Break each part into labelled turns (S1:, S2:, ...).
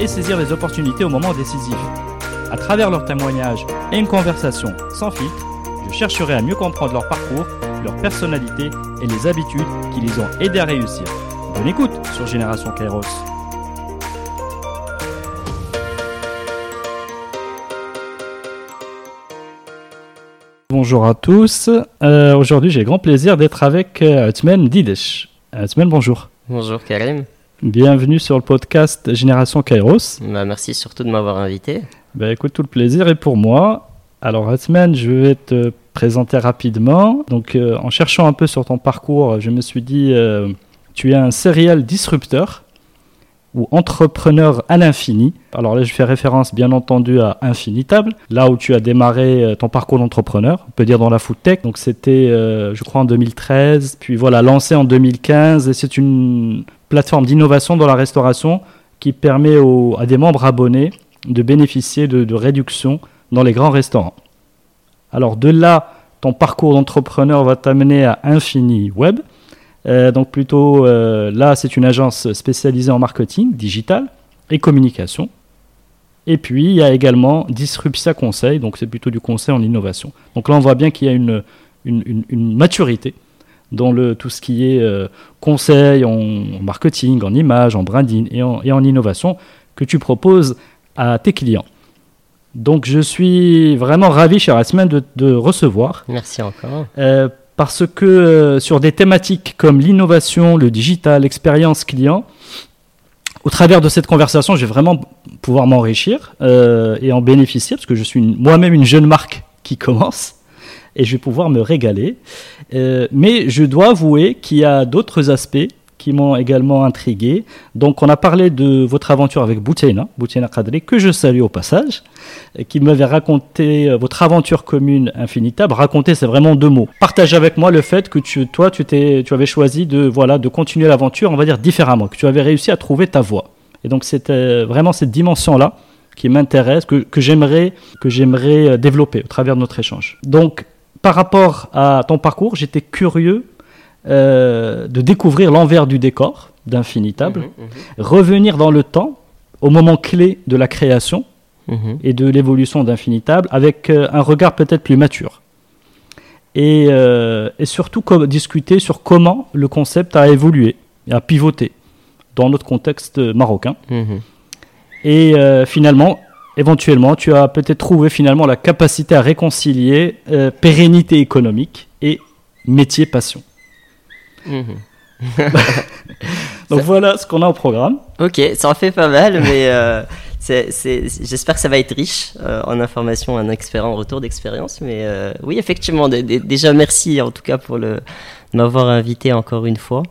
S1: et saisir les opportunités au moment décisif. À travers leurs témoignages et une conversation sans filtre, je chercherai à mieux comprendre leur parcours, leur personnalité et les habitudes qui les ont aidés à réussir. Bonne écoute sur Génération Kairos. Bonjour à tous. Euh, Aujourd'hui, j'ai le grand plaisir d'être avec euh, Othman Didesh. Othman, bonjour.
S2: Bonjour Karim.
S1: Bienvenue sur le podcast Génération Kairos.
S2: Bah, merci surtout de m'avoir invité.
S1: Bah, écoute, tout le plaisir est pour moi. Alors, Othman, je vais te présenter rapidement. Donc, euh, en cherchant un peu sur ton parcours, je me suis dit, euh, tu es un serial disrupteur ou entrepreneur à l'infini. Alors là, je fais référence bien entendu à Infinitable, là où tu as démarré euh, ton parcours d'entrepreneur, on peut dire dans la food tech. Donc c'était, euh, je crois, en 2013, puis voilà, lancé en 2015, et c'est une plateforme d'innovation dans la restauration qui permet à des membres abonnés de bénéficier de, réductions dans les grands restaurants. Alors de là, ton parcours d'entrepreneur va t'amener à Infini Web. Euh, donc plutôt euh, là, c'est une agence spécialisée en marketing digital et communication. Et puis il y a également Disruptia Conseil, donc c'est plutôt du conseil en innovation. Donc là, on voit bien qu'il y a une maturité dans le, tout ce qui est euh, conseil en, en marketing, en image, en branding et en, et en innovation que tu proposes à tes clients. Donc je suis vraiment ravi, cher Asman, de, de recevoir
S2: Merci encore.
S1: euh, parce que euh, sur des thématiques comme l'innovation, le digital, l'expérience client, au travers de cette conversation, je vais vraiment pouvoir m'enrichir euh, et en bénéficier, parce que je suis moi-même une jeune marque qui commence, et je vais pouvoir me régaler. Euh, mais je dois avouer qu'il y a d'autres aspects qui m'ont également intrigué. Donc on a parlé de votre aventure avec Boutena, Boutena Kadri, que je salue au passage, euh, qui m'avait raconté euh, votre aventure commune infinitable. Raconter, c'est vraiment deux mots. Partage avec moi le fait que tu, toi, tu, avais choisi de, voilà, de continuer l'aventure, on va dire différemment, que tu avais réussi à trouver ta voie. Et donc c'était vraiment cette dimension-là qui m'intéresse, que, que j'aimerais, que j'aimerais développer au travers de notre échange. Donc, par rapport à ton parcours, j'étais curieux euh, de découvrir l'envers du décor d'Infinitable,
S2: Mhm, mhm,
S1: revenir dans le temps, au moment clé de la création
S2: mhm.
S1: et de l'évolution d'Infinitable, avec euh, un regard peut-être plus mature. Et, euh, et surtout discuter sur comment le concept a évolué et a pivoté dans notre contexte marocain. Et finalement, éventuellement, tu as peut-être trouvé finalement la capacité à réconcilier euh, pérennité économique et métier passion.
S2: Mhm.
S1: Donc voilà ce qu'on a au programme.
S2: Ok, ça en fait pas mal, mais euh, j'espère que ça va être riche euh, en informations, en, en retour d'expérience. Mais euh, oui, effectivement, dé- dé- déjà merci en tout cas pour le, m'avoir invité encore une fois.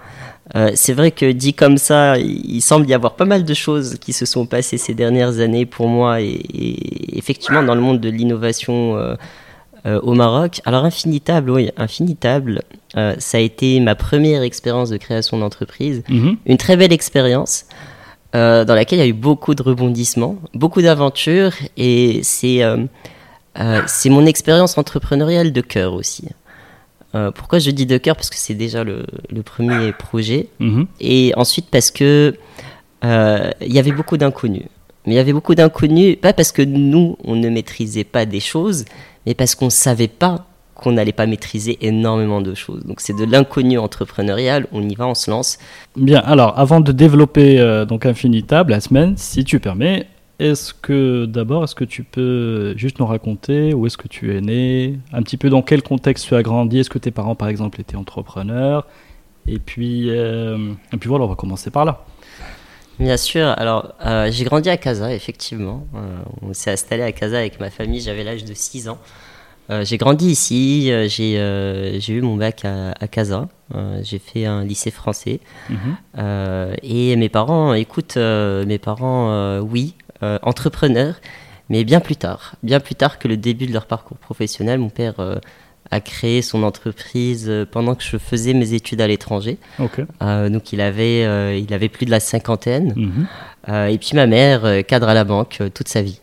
S2: Euh, c'est vrai que dit comme ça, il, semble y avoir pas mal de choses qui se sont passées ces dernières années pour moi et, et effectivement dans le monde de l'innovation euh, euh, au Maroc. Alors Infinitable, oui, Infinitable, ça a été ma première expérience de création d'entreprise
S1: Mhm.
S2: une très belle expérience dans laquelle il y a eu beaucoup de rebondissements, beaucoup d'aventures et c'est c'est mon expérience entrepreneuriale de cœur aussi. Euh, pourquoi je dis de cœur Parce que c'est déjà le, le premier projet
S1: Mhm.
S2: et ensuite parce que euh, il y avait beaucoup d'inconnus. Mais il y avait beaucoup d'inconnus, pas parce que nous, on ne maîtrisait pas des choses, mais parce qu'on ne savait pas qu'on n'allait pas maîtriser énormément de choses. Donc c'est de l'inconnu entrepreneurial, on y va, on se lance.
S1: Bien, alors avant de développer euh, donc Infinitable, la semaine, si tu permets, est-ce que d'abord, est-ce que tu peux juste nous raconter où est-ce que tu es né, un petit peu dans quel contexte tu as grandi, est-ce que tes parents par exemple étaient entrepreneurs, et puis, euh, et puis voilà, on va commencer par là.
S2: Bien sûr, alors euh, j'ai grandi à Casa, effectivement. Euh, on s'est installé à Casa avec ma famille, j'avais l'âge de 6 ans. J'ai grandi ici, j'ai eu mon bac à, à Casa, euh, j'ai fait un lycée français.
S1: Mhm.
S2: Euh, et mes parents, écoute, euh, mes parents, euh, entrepreneurs, mais bien plus tard. Bien plus tard que le début de leur parcours professionnel. Mon père a créé son entreprise pendant que je faisais mes études à l'étranger. donc il avait, il avait plus de la cinquantaine. Mhm. et puis ma mère, cadre à la banque toute sa vie.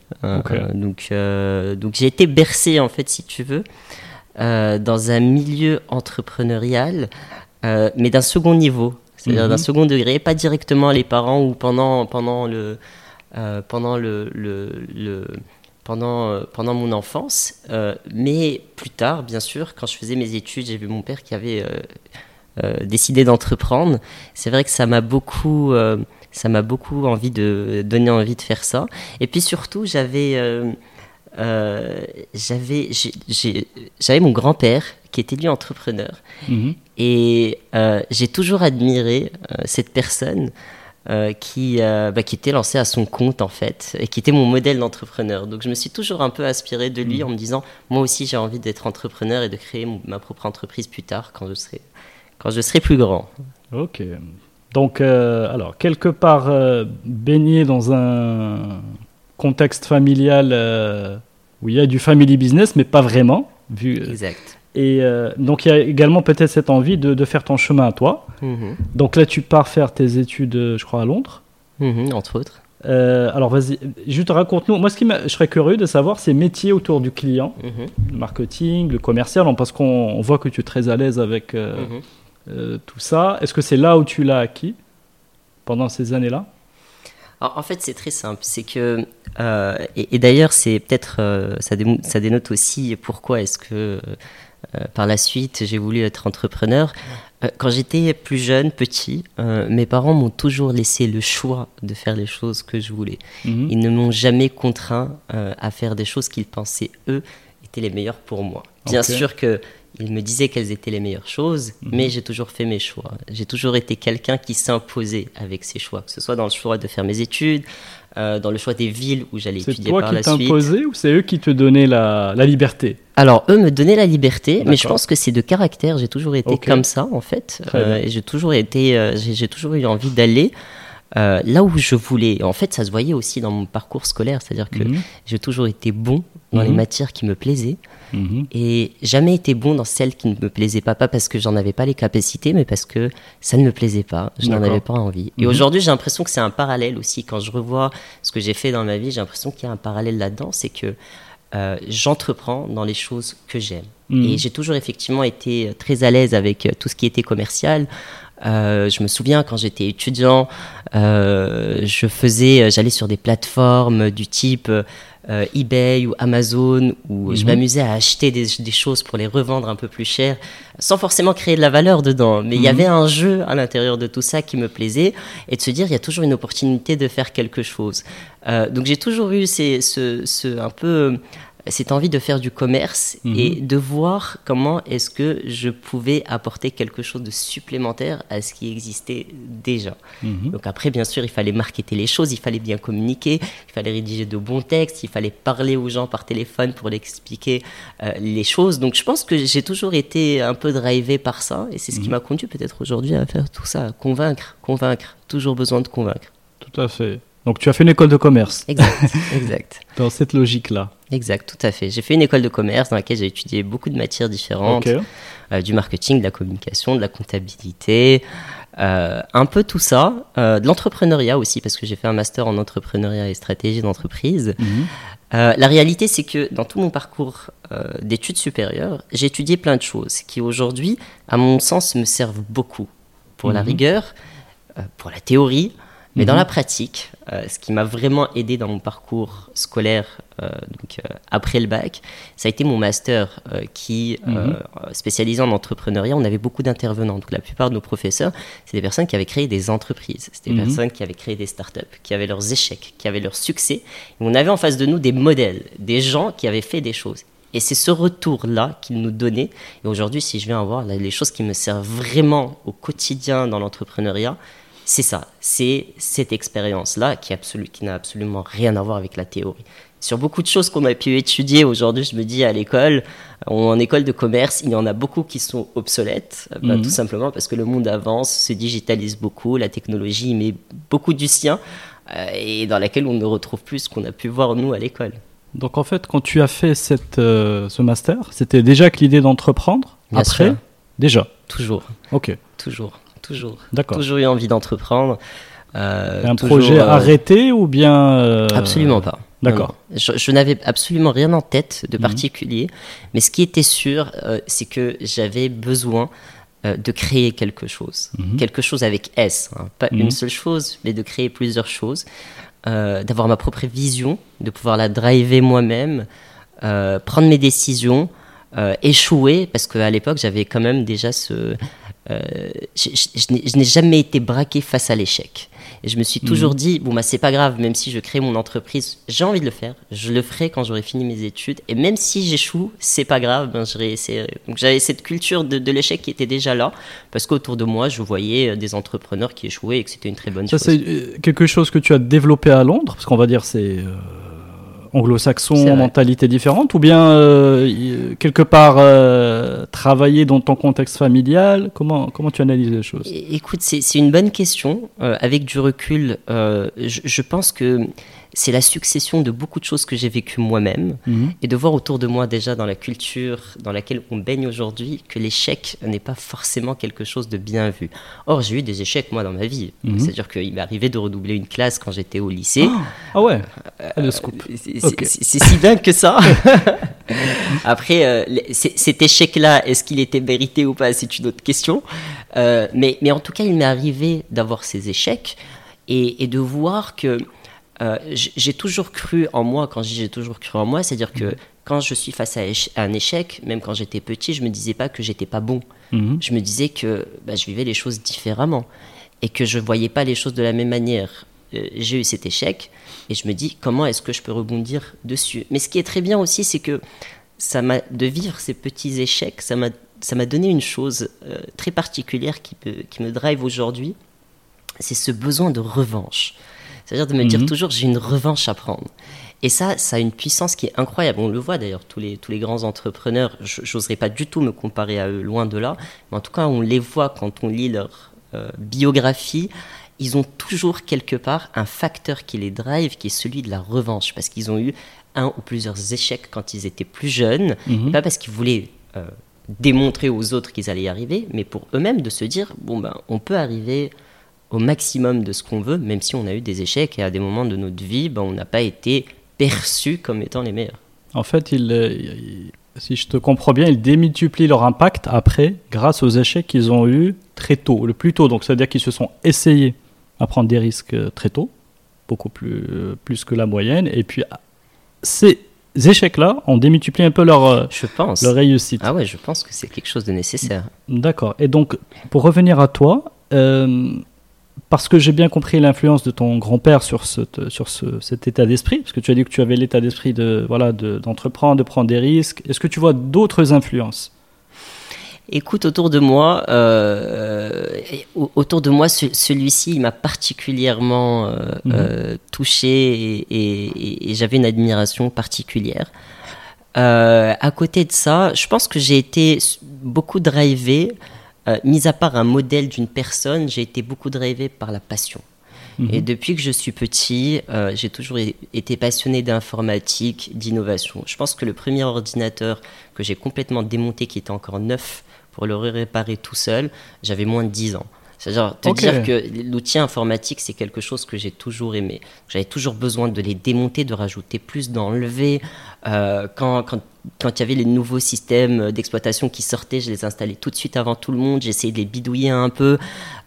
S2: donc donc j'ai été bercé, en fait, si tu veux, dans un milieu entrepreneurial, mais d'un second niveau c'est-à-dire d'un mhm. second degré, pas directement les parents ou pendant, pendant, le, euh, pendant, le, le, pendant, euh, pendant mon enfance, euh, mais plus tard, bien sûr, quand je faisais mes études, j'ai vu mon père qui avait décidé d'entreprendre. C'est vrai que ça m'a beaucoup, ça m'a beaucoup envie de donner envie de faire ça. Et puis surtout, j'avais j'avais j'avais mon grand-père qui était lui entrepreneur. Mhm. Et euh, j'ai toujours admiré cette personne euh, qui, bah, qui était lancée à son compte en fait, et qui était mon modèle d'entrepreneur. Donc je me suis toujours un peu aspiré de lui mhm. en me disant, moi aussi j'ai envie d'être entrepreneur et de créer ma propre entreprise plus tard quand je serai, quand je serai plus grand.
S1: Ok. Donc, alors, quelque part baigné dans un contexte familial où il y a du family business, mais pas vraiment. Vu,
S2: exact.
S1: Et euh, donc il y a également peut-être cette envie de, de, faire ton chemin à toi. Mhm. Donc là, tu pars faire tes études, euh, je crois, à Londres.
S2: Mhm, entre autres.
S1: Euh, alors vas-y, juste raconte-nous. Moi, ce qui je serais curieux de savoir, c'est métiers autour du client, mhm. le marketing, le commercial, parce qu'on voit que tu es très à l'aise avec tout ça. Est-ce que c'est là où tu l'as acquis pendant ces années-là?
S2: En fait, c'est très simple. C'est que, et, d'ailleurs, c'est peut-être, ça, ça, dénote aussi pourquoi est-ce que par la suite, j'ai voulu être entrepreneur. Euh, quand j'étais plus jeune, petit, euh, mes parents m'ont toujours laissé le choix de faire les choses que je voulais. Mhm. Ils ne m'ont jamais contraint à faire des choses qu'ils pensaient, eux, étaient les meilleures pour moi. Bien sûr que ils me disaient quelles étaient les meilleures choses, mhm. mais j'ai toujours fait mes choix. J'ai toujours été quelqu'un qui s'imposait avec ses choix, que ce soit dans le choix de faire mes études, euh, dans le choix des villes où j'allais étudier par la suite.
S1: C'est toi qui t'imposais ou c'est eux qui te donnaient la, la liberté
S2: Alors, eux me donnaient la liberté, mais je pense que c'est de caractère. J'ai toujours été comme ça, en fait. Euh, j'ai toujours, été, euh, j'ai toujours eu envie d'aller. Là où je voulais. En fait, ça se voyait aussi dans mon parcours scolaire, c'est-à-dire que mhm. j'ai toujours été bon dans les mhm. matières qui me plaisaient. Mhm. Et jamais été bon dans celles qui ne me plaisaient pas, pas parce que j'en avais pas les capacités, mais parce que ça ne me plaisait pas, je n'en avais pas envie. Et aujourd'hui, j'ai l'impression que c'est un parallèle aussi. Quand je revois ce que j'ai fait dans ma vie, j'ai l'impression qu'il y a un parallèle là-dedans, c'est que euh, j'entreprends dans les choses que j'aime. Et j'ai toujours effectivement été très à l'aise avec tout ce qui était commercial. Euh, je me souviens quand j'étais étudiant, euh, je faisais, j'allais sur des plateformes du type euh, eBay ou Amazon où je mhm. m'amusais à acheter des, choses pour les revendre un peu plus cher sans forcément créer de la valeur dedans. Mais il y mhm. avait un jeu à l'intérieur de tout ça qui me plaisait et de se dire il y a toujours une opportunité de faire quelque chose. Euh, donc j'ai toujours eu ces, ce, ce, un peu cette envie de faire du commerce mhm. et de voir comment est-ce que je pouvais apporter quelque chose de supplémentaire à ce qui existait déjà. Mhm. Donc après, bien sûr, il fallait marketer les choses, il fallait bien communiquer, il fallait rédiger de bons textes, il fallait parler aux gens par téléphone pour leur expliquer euh, les choses. Donc je pense que j'ai toujours été un peu drivé par ça et c'est ce qui mhm. m'a conduit peut-être aujourd'hui à faire tout ça, convaincre, convaincre, toujours besoin de convaincre.
S1: Tout à fait. Donc tu as fait une école de commerce.
S2: Exact, exact.
S1: dans cette logique-là.
S2: Exact, tout à fait. J'ai fait une école de commerce dans laquelle j'ai étudié beaucoup de matières différentes, euh, du marketing, de la communication, de la comptabilité, euh, un peu tout ça, euh, de l'entrepreneuriat aussi, parce que j'ai fait un master en entrepreneuriat et stratégie d'entreprise. Mhm. la réalité, c'est que dans tout mon parcours d'études supérieures, j'ai étudié plein de choses qui aujourd'hui, à mon sens, me servent beaucoup pour la mhm. rigueur, pour la théorie, mais dans mhm. la pratique, euh, ce qui m'a vraiment aidé dans mon parcours scolaire euh, donc, euh, après le bac, ça a été mon master qui, mhm. spécialisé en entrepreneuriat, on avait beaucoup d'intervenants. Donc la plupart de nos professeurs, c'est des personnes qui avaient créé des entreprises, c'est des mhm. personnes qui avaient créé des startups, qui avaient leurs échecs, qui avaient leurs succès. Et on avait en face de nous des modèles, des gens qui avaient fait des choses. Et c'est ce retour-là qu'ils nous donnaient. Et aujourd'hui, si je viens voir les choses qui me servent vraiment au quotidien dans l'entrepreneuriat, c'est ça, c'est cette expérience-là qui, qui n'a absolument rien à voir avec la théorie. Sur beaucoup de choses qu'on a pu étudier aujourd'hui, je me dis à l'école, en école de commerce, il y en a beaucoup qui sont obsolètes, euh, bah, mhm. tout simplement parce que le monde avance, se digitalise beaucoup, la technologie met beaucoup du sien. et dans laquelle on ne retrouve plus ce qu'on a pu voir nous à l'école.
S1: Donc en fait, quand tu as fait cette, ce master, c'était déjà que l'idée d'entreprendre Après Déjà
S2: Toujours.
S1: Ok.
S2: Toujours. Toujours.
S1: D'accord.
S2: Toujours eu envie d'entreprendre.
S1: Euh, un projet euh, arrêté ou bien euh,
S2: Absolument pas.
S1: D'accord.
S2: Je, n'avais absolument rien en tête de mhm. particulier, mais ce qui était sûr, c'est que j'avais besoin de créer quelque chose. Mhm. Quelque chose avec S, hein. pas une mhm. seule chose, mais de créer plusieurs choses, d'avoir ma propre vision, de pouvoir la driver moi-même, prendre mes décisions, échouer, parce qu'à l'époque j'avais quand même déjà ce... je, je n'ai jamais été braqué face à l'échec. Et je me suis toujours mhm. dit, bon, bah, c'est pas grave, même si je crée mon entreprise, j'ai envie de le faire. Je le ferai quand j'aurai fini mes études. Et même si j'échoue, c'est pas grave, ben, je réessayerai. Donc j'avais cette culture de, de l'échec qui était déjà là, parce qu'autour de moi, je voyais euh, des entrepreneurs qui échouaient et que c'était une très bonne chose.
S1: Ça, c'est euh, quelque chose que tu as développé à Londres, parce qu'on va dire c'est. Euh, anglo-saxon, mentalité différente, ou bien euh, quelque part euh, travailler dans ton contexte familial? Comment, comment tu analyses les choses?
S2: Écoute, c'est une bonne question. Euh, avec du recul, je, je, pense que c'est la succession de beaucoup de choses que j'ai vécues moi-même mhm. et de voir autour de moi déjà dans la culture dans laquelle on baigne aujourd'hui que l'échec n'est pas forcément quelque chose de bien vu. Or, j'ai eu des échecs moi dans ma vie. Mhm. C'est-à-dire qu'il m'est arrivé de redoubler une classe quand j'étais au lycée.
S1: ah, ah ouais, euh,
S2: C'est si dingue que ça. Après, euh, cet échec-là, est-ce qu'il était mérité ou pas C'est une autre question. Euh, mais, mais en tout cas, il m'est arrivé d'avoir ces échecs et, et de voir que euh, j'ai toujours cru en moi, quand j'ai toujours cru en moi, c'est-à-dire que mhm. quand je suis face à, un échec, même quand j'étais petit, je me disais pas que j'étais pas bon. Mhm. Je me disais que bah, je vivais les choses différemment et que je voyais pas les choses de la même manière. Euh, j'ai eu cet échec et je me dis comment est-ce que je peux rebondir dessus? Mais ce qui est très bien aussi, c'est que ça m'a de vivre ces petits échecs, ça m'a ça m'a donné une chose euh, très particulière qui, peut, qui me drive aujourd'hui, c'est ce besoin de revanche. C'est-à-dire de me dire mhm. toujours, j'ai une revanche à prendre. Et ça, ça a une puissance qui est incroyable. On le voit d'ailleurs, tous les, tous les grands entrepreneurs, j'oserais pas du tout me comparer à eux, loin de là. Mais en tout cas, on les voit quand on lit leur euh, biographie. Ils ont toujours quelque part un facteur qui les drive, qui est celui de la revanche. Parce qu'ils ont eu un ou plusieurs échecs quand ils étaient plus jeunes. Mhm. Pas parce qu'ils voulaient euh, démontrer aux autres qu'ils allaient y arriver, mais pour eux-mêmes de se dire, bon ben, on peut arriver au maximum de ce qu'on veut, même si on a eu des échecs et à des moments de notre vie, ben, on n'a pas été perçus comme étant les meilleurs.
S1: En fait, il, si je te comprends bien, ils démultiplient leur impact après grâce aux échecs qu'ils ont eus très tôt, le plus tôt. Donc, c'est-à-dire qu'ils se sont essayés à prendre des risques euh, très tôt, beaucoup plus, euh, plus que la moyenne. Et puis, ces échecs-là ont démultiplié un peu leur, euh,
S2: je pense.
S1: leur réussite.
S2: Ah ouais, je pense que c'est quelque chose de nécessaire.
S1: D'accord. Et donc, pour revenir à toi, parce que j'ai bien compris l'influence de ton grand-père sur, sur cet état d'esprit, parce que tu as dit que tu avais l'état d'esprit de, voilà, d'entreprendre, de, prendre des risques. Est-ce que tu vois d'autres influences?
S2: Écoute, autour de moi, euh, autour de moi, celui-ci, m'a particulièrement euh, mhm. euh, touché et, et j'avais une admiration particulière. à côté de ça, je pense que j'ai été beaucoup drivé euh, mis à part un modèle d'une personne, j'ai été beaucoup drivé par la passion. Mhm. Et depuis que je suis petit, euh, j'ai toujours été passionné d'informatique, d'innovation. Je pense que le premier ordinateur que j'ai complètement démonté, qui était encore neuf, pour le réparer tout seul, j'avais moins de 10 ans. C'est-à-dire te dire que l'outil informatique, c'est quelque chose que j'ai toujours aimé. J'avais toujours besoin de les démonter, de rajouter plus, d'enlever. Euh, quand, quand, quand, il y avait les nouveaux systèmes d'exploitation qui sortaient, je les installais tout de suite avant tout le monde. J'essayais de les bidouiller un peu.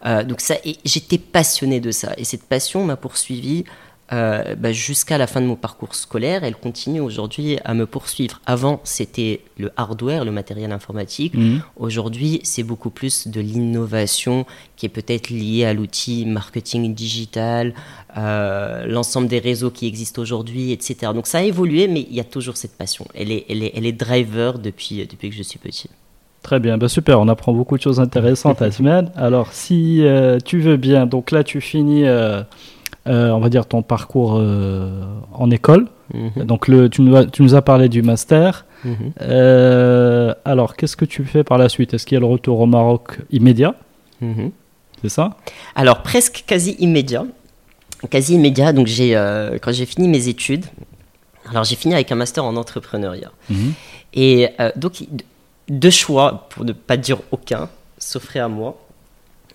S2: Euh, donc ça, j'étais passionné de ça. Et cette passion m'a poursuivi euh, bah, jusqu'à la fin de mon parcours scolaire. Elle continue aujourd'hui à me poursuivre. Avant, c'était le hardware, le matériel informatique. Mhm. Aujourd'hui, c'est beaucoup plus de l'innovation qui est peut-être liée à l'outil marketing digital, euh, l'ensemble des réseaux qui existent aujourd'hui, etc. Donc ça a évolué, mais il y a toujours cette passion. Elle est, elle est, elle est driver depuis, depuis que je suis petit.
S1: Très bien, bah super, on apprend beaucoup de choses intéressantes à semaine. Alors, si euh, tu veux bien, donc là, tu finis euh, on va dire, ton parcours euh, en école. Mhm. Donc, le, tu, nous as, tu nous as parlé du master. Mhm. Euh, alors, qu'est-ce que tu fais par la suite? Est-ce qu'il y a le retour au Maroc immédiat? Mhm. C'est ça?
S2: Alors, presque quasi immédiat. quasi immédiat. Donc, j'ai, quand j'ai fini mes études, alors j'ai fini avec un master en entrepreneuriat. Et donc, deux choix, pour ne pas dire aucun, s'offraient à moi.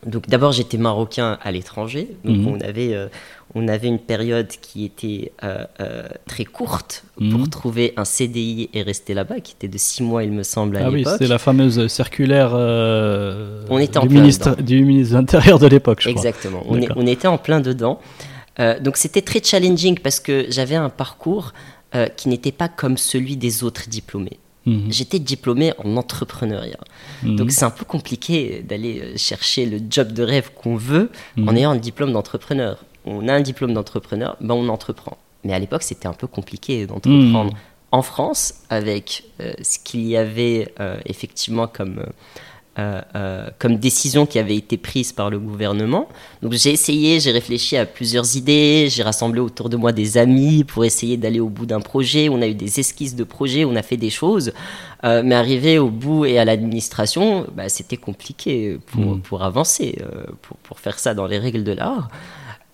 S2: Donc d'abord j'étais marocain à l'étranger, donc
S1: Mhm.
S2: on avait euh, on avait une période qui était euh, euh, très courte
S1: Mhm.
S2: pour trouver un CDI et rester là-bas, qui était de six mois il me semble à
S1: Ah oui,
S2: l'époque.
S1: c'était la fameuse circulaire
S2: On était en
S1: du,
S2: plein
S1: ministre,
S2: dedans.
S1: du ministre de l'Intérieur de l'époque, je crois.
S2: Exactement. On, était en plein dedans. Donc c'était très challenging parce que j'avais un parcours qui n'était pas comme celui des autres diplômés.
S1: Mhm.
S2: J'étais diplômé en entrepreneuriat.
S1: Mhm.
S2: Donc c'est un peu compliqué d'aller euh, chercher le job de rêve qu'on veut
S1: Mhm.
S2: en ayant un diplôme d'entrepreneur. On a un diplôme d'entrepreneur, ben on entreprend. Mais à l'époque, c'était un peu compliqué d'entreprendre
S1: Mhm.
S2: en France avec euh, ce qu'il y avait euh, effectivement comme, euh, euh, euh, comme décision qui avait été prise par le gouvernement. Donc j'ai essayé, j'ai réfléchi à plusieurs idées, j'ai rassemblé autour de moi des amis pour essayer d'aller au bout d'un projet. On a eu des esquisses de projets, on a fait des choses. Euh, mais arriver au bout et à l'administration, bah, c'était compliqué pour,
S1: Mhm.
S2: pour avancer, pour, pour faire ça dans les règles de l'art.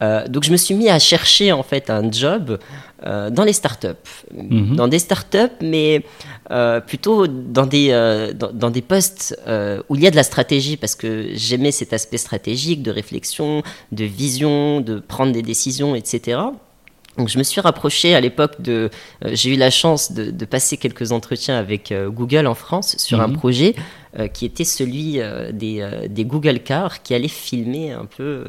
S2: Euh, donc je me suis mis à chercher en fait un job euh, dans les startups,
S1: Mhm.
S2: dans des startups, mais euh, plutôt dans des euh, dans, des postes euh, où il y a de la stratégie parce que j'aimais cet aspect stratégique de réflexion, de vision, de prendre des décisions, etc. Donc je me suis rapproché à l'époque de, euh, j'ai eu la chance de, de passer quelques entretiens avec euh, Google en France sur un
S1: Mhm.
S2: projet euh, qui était celui des, des Google Cars qui allait filmer un peu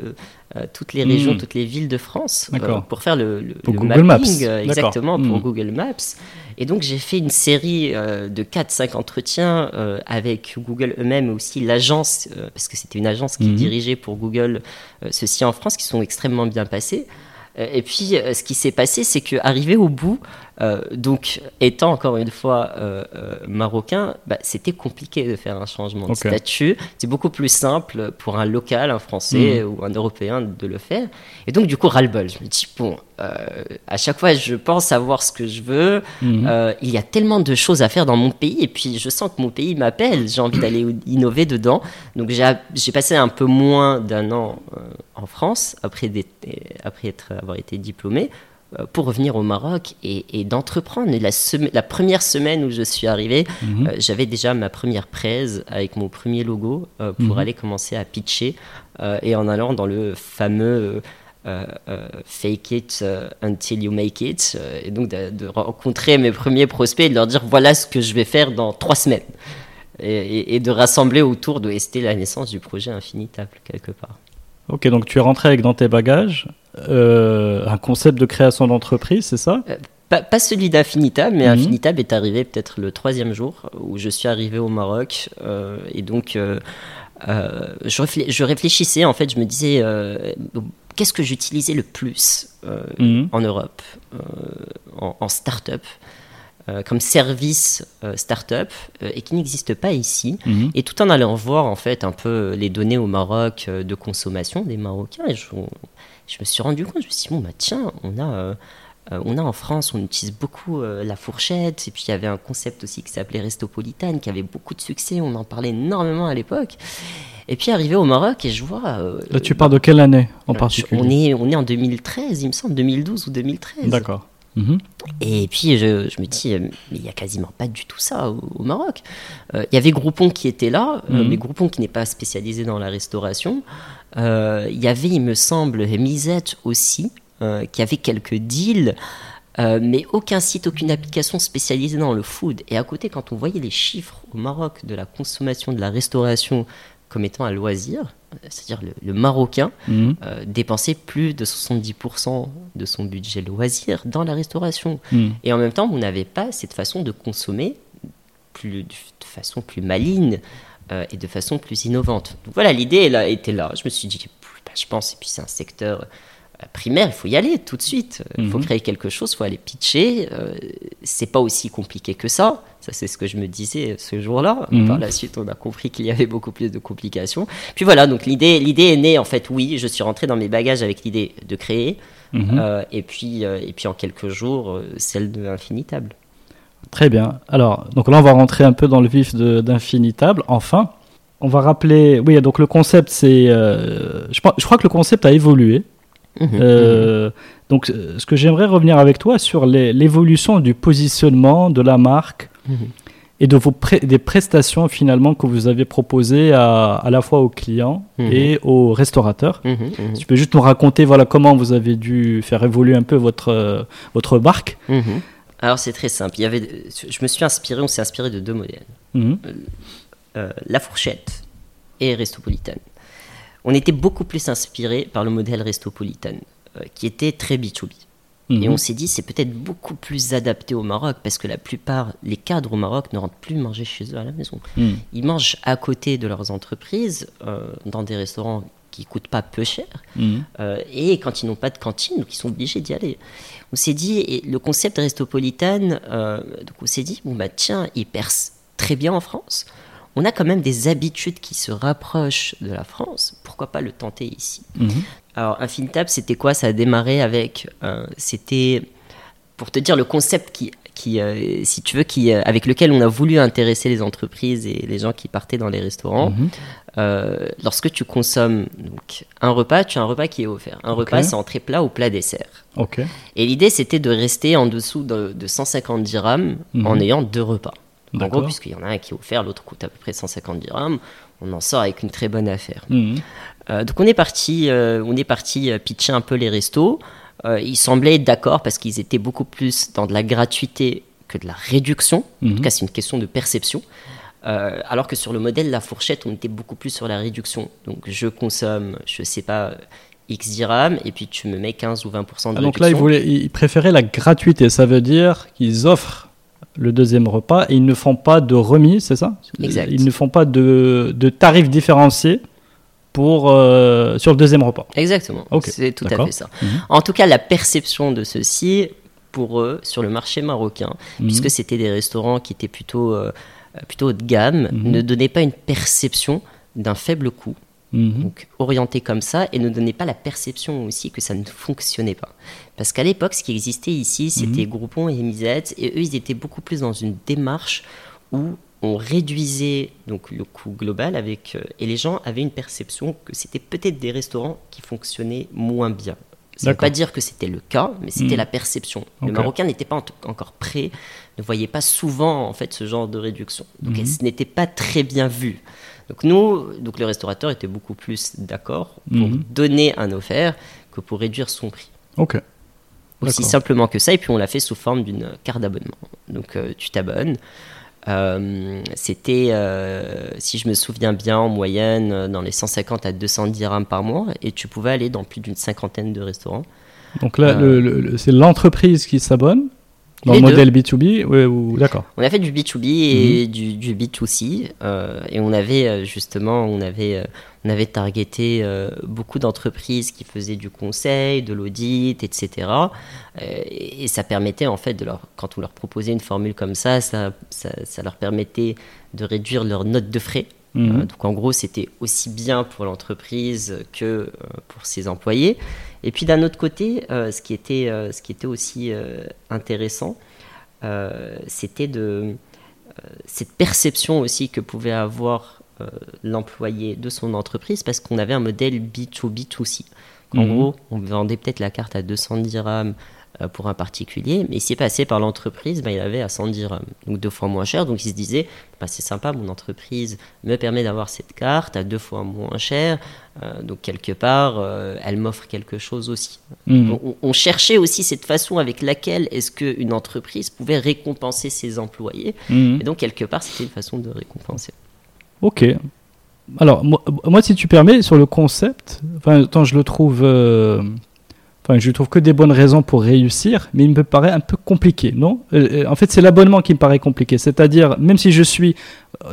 S2: toutes les régions,
S1: Mhm.
S2: toutes les villes de France pour faire le, le-
S1: Pour
S2: le
S1: Google Maps.
S2: mapping,
S1: D'accord.
S2: exactement pour
S1: Mhm.
S2: Google Maps. Et donc j'ai fait une série de 4-5 entretiens avec Google eux-mêmes, mais aussi l'agence, parce que c'était une agence qui dirigeait pour Google ceci en France, qui sont extrêmement bien passés. Euh, Et puis, euh, ce qui s'est passé, c'est qu'arrivé au bout, euh, donc étant encore une fois euh, euh, marocain, bah, c'était compliqué de faire un changement de statut. C'est beaucoup plus simple pour un local, un Français ou un Européen de le faire. Et donc, du coup, ras-le-bol. Je me dis, bon, à chaque fois, je pense savoir ce que je veux.
S1: Mhm.
S2: Euh, il y a tellement de choses à faire dans mon pays et puis je sens que mon pays m'appelle. J'ai envie d'aller innover dedans. Donc j'ai passé un peu moins d'un an en France après, après être, avoir été diplômé pour revenir au Maroc et, et d'entreprendre. La, première semaine où je suis arrivé,
S1: Mhm.
S2: euh, j'avais déjà ma première presse avec mon premier logo euh, pour
S1: Mhm.
S2: aller commencer à pitcher euh, et en allant dans le fameux euh, euh, fake it euh, until you make it euh, et donc de, de rencontrer mes premiers prospects et de leur dire voilà ce que je vais faire dans trois semaines et, et- et de rassembler autour de c'était la naissance du projet Infinitable quelque part.
S1: Ok, donc tu es rentré avec dans tes bagages euh, un concept de création d'entreprise, c'est ça?
S2: Pas, pas celui d'Infinitable, mais
S1: Mhm.
S2: Infinitable est arrivé peut-être le troisième jour où je suis arrivé au Maroc. euh, et donc, euh, euh, je, réflé- je réfléchissais, en fait, je me disais, euh, qu'est-ce que j'utilisais le plus euh,
S1: Mhm.
S2: en Europe, euh, en, en start-up, euh, comme service euh, start-up, euh, et qui n'existe pas ici.
S1: Mhm.
S2: Et tout en allant voir en fait un peu les données au Maroc euh, de consommation des Marocains, et je, je me suis rendu compte, je me suis dit, bon bah tiens, on a, euh, euh, on a en France, on utilise beaucoup euh, la fourchette, et puis il y avait un concept aussi qui s'appelait Restopolitane, qui avait beaucoup de succès, on en parlait énormément à l'époque. Et puis arrivé au Maroc, et je vois...
S1: Là, tu parles de quelle année en particulier
S2: on est, on est en 2013, il me semble, 2012 ou 2013.
S1: D'accord. Mhm.
S2: Et puis je, je me dis, mais il n'y a quasiment pas du tout ça au, au Maroc. Euh, Il y avait Groupon qui était là,
S1: Mhm.
S2: mais Groupon qui n'est pas spécialisé dans la restauration. Euh, Il y avait, il me semble, Misette aussi, euh, qui avait quelques deals. euh, mais aucun site, aucune application spécialisée dans le food. Et à côté, quand on voyait les chiffres au Maroc de la consommation de la restauration comme étant un loisir, c'est-à-dire le, le Marocain,
S1: Mhm.
S2: euh, dépensait plus de 70% de son budget loisir dans la restauration.
S1: Mhm.
S2: Et en même temps, vous n'avez pas cette façon de consommer plus, de façon plus maligne euh, et de façon plus innovante. Donc voilà, l'idée là, était là. Je me suis dit, bah, je pense, et puis c'est un secteur euh, primaire, il faut y aller tout de suite. Il faut
S1: Mhm.
S2: créer quelque chose, il faut aller pitcher. Euh, c'est pas aussi compliqué que ça. Ça, c'est ce que je me disais ce jour-là.
S1: Mhm.
S2: Par la suite, on a compris qu'il y avait beaucoup plus de complications. Puis voilà, donc l'idée, l'idée est née, en fait, oui, je suis rentré dans mes bagages avec l'idée de créer.
S1: Mhm.
S2: Euh, et, puis, euh, et puis en quelques jours, euh, celle de Infinitable.
S1: Très bien. Alors, donc là, on va rentrer un peu dans le vif de- d'Infinitable. Enfin, on va rappeler. Oui, donc le concept, c'est. euh, je, crois que le concept a évolué. Mhm, euh, donc, ce que j'aimerais revenir avec toi sur l'évolution du positionnement de la marque mhm. et de vos des prestations finalement que vous avez proposées à, à la fois aux clients mhm. et aux restaurateurs. tu peux juste nous raconter voilà, comment vous avez dû faire évoluer un peu votre, votre marque.
S2: Alors, c'est très simple. Il y avait, je me suis inspiré, on s'est inspiré de deux modèles. Euh, euh, la fourchette et Restopolitane on était beaucoup plus inspiré par le modèle Restopolitane, euh, qui était très B2B. Et mhm. on s'est dit, c'est peut-être beaucoup plus adapté au Maroc, parce que la plupart, les cadres au Maroc ne rentrent plus manger chez eux à la maison. Mhm. Ils mangent à côté de leurs entreprises, euh, dans des restaurants qui coûtent pas peu cher, mhm. euh, et quand ils n'ont pas de cantine, donc ils sont obligés d'y aller. On s'est dit, et le concept Restopolitane, donc on s'est dit, bon bah tiens, il perce très bien en France on a quand même des habitudes qui se rapprochent de la France. Pourquoi pas le tenter ici? Mhm. Alors, Infinitable, c'était quoi? Ça a démarré avec. Euh, c'était. Pour te dire le concept qui. qui euh, si tu veux, qui, euh, avec lequel on a voulu intéresser les entreprises et les gens qui partaient dans les restaurants. Mhm. lorsque tu consommes donc, un repas, tu as un repas qui est offert. Un repas, c'est entrée plat ou plat dessert. Et l'idée, c'était de rester en dessous de, 150 dirhams mhm. en ayant deux repas. En gros, puisqu'il y en a un qui est offert, l'autre coûte à peu près 150 dirhams, on en sort avec une très bonne affaire. Mhm. Euh, donc on est parti, euh, on est parti euh, pitcher un peu les restos. ils semblaient être d'accord parce qu'ils étaient beaucoup plus dans de la gratuité que de la réduction. En tout mhm. cas, c'est une question de perception. Alors que sur le modèle La Fourchette, on était beaucoup plus sur la réduction. Donc je consomme, je sais pas, X dirhams et puis tu me mets 15 ou 20% de réduction. Ah,
S1: donc là, ils, ils préféraient la gratuité. Ça veut dire qu'ils offrent le deuxième repas et ils ne font pas de remise, c'est ça?
S2: Exact.
S1: Ils ne font pas de, de tarifs différenciés pour, euh, sur le deuxième repas.
S2: Exactement, c'est tout à fait ça. Mhm. En tout cas, la perception de ceci, pour eux, sur le marché marocain, mhm. puisque c'était des restaurants qui étaient plutôt, euh, plutôt haut de gamme, mhm. ne donnait pas une perception d'un faible coût Mhm. Donc orienté comme ça et ne donnait pas la perception aussi que ça ne fonctionnait pas. Parce qu'à l'époque, ce qui existait ici, c'était mhm. Groupon et Misette et eux, ils étaient beaucoup plus dans une démarche où on réduisait donc le coût global avec euh, et les gens avaient une perception que c'était peut-être des restaurants qui fonctionnaient moins bien. Ça ne veut pas dire que c'était le cas, mais c'était mhm. la perception. Le Marocain n'était pas encore prêt, ne voyait pas souvent en fait ce genre de réduction. Donc ce n'était pas très bien vu. Donc nous, donc le restaurateur était beaucoup plus d'accord pour mhm. donner un offert que pour réduire son prix.
S1: Ok.
S2: Aussi simplement que ça, et puis on l'a fait sous forme d'une carte d'abonnement. Donc euh, tu t'abonnes. Euh, c'était, euh, si je me souviens bien, en moyenne dans les 150 à 200 dirhams par mois, et tu pouvais aller dans plus d'une cinquantaine de restaurants.
S1: Donc là, c'est l'entreprise qui s'abonne dans le modèle B2B, ou d'accord.
S2: On a fait du B2B et mhm. du, du, B2C, euh, et on avait euh, justement, on avait, euh, on avait targeté beaucoup d'entreprises qui faisaient du conseil, de l'audit, etc. et ça permettait en fait de leur, quand on leur proposait une formule comme ça, ça, ça, ça leur permettait de réduire leur note de frais. Mhm. donc en gros, c'était aussi bien pour l'entreprise que pour ses employés. Et puis d'un autre côté, euh, ce, qui était, euh, ce qui était aussi euh, intéressant, c'était de cette perception aussi que pouvait avoir l'employé de son entreprise parce qu'on avait un modèle B2B2C. En mhm. gros, on vendait peut-être la carte à 200 dirhams pour un particulier, mais s'il passé par l'entreprise, ben, il avait à 100 dirhams, donc deux fois moins cher. Donc il se disait, bah, c'est sympa, mon entreprise me permet d'avoir cette carte à deux fois moins cher, euh, donc quelque part, euh, elle m'offre quelque chose aussi. Mmh. On, cherchait aussi cette façon avec laquelle est-ce qu'une entreprise pouvait récompenser ses employés, mmh. et donc quelque part, c'était une façon de récompenser.
S1: Ok, alors, moi, si tu permets, sur le concept, enfin, tant je le trouve Enfin, je trouve que des bonnes raisons pour réussir, mais il me paraît un peu compliqué, non? Euh, euh, En fait, c'est l'abonnement qui me paraît compliqué. C'est-à-dire, même si je suis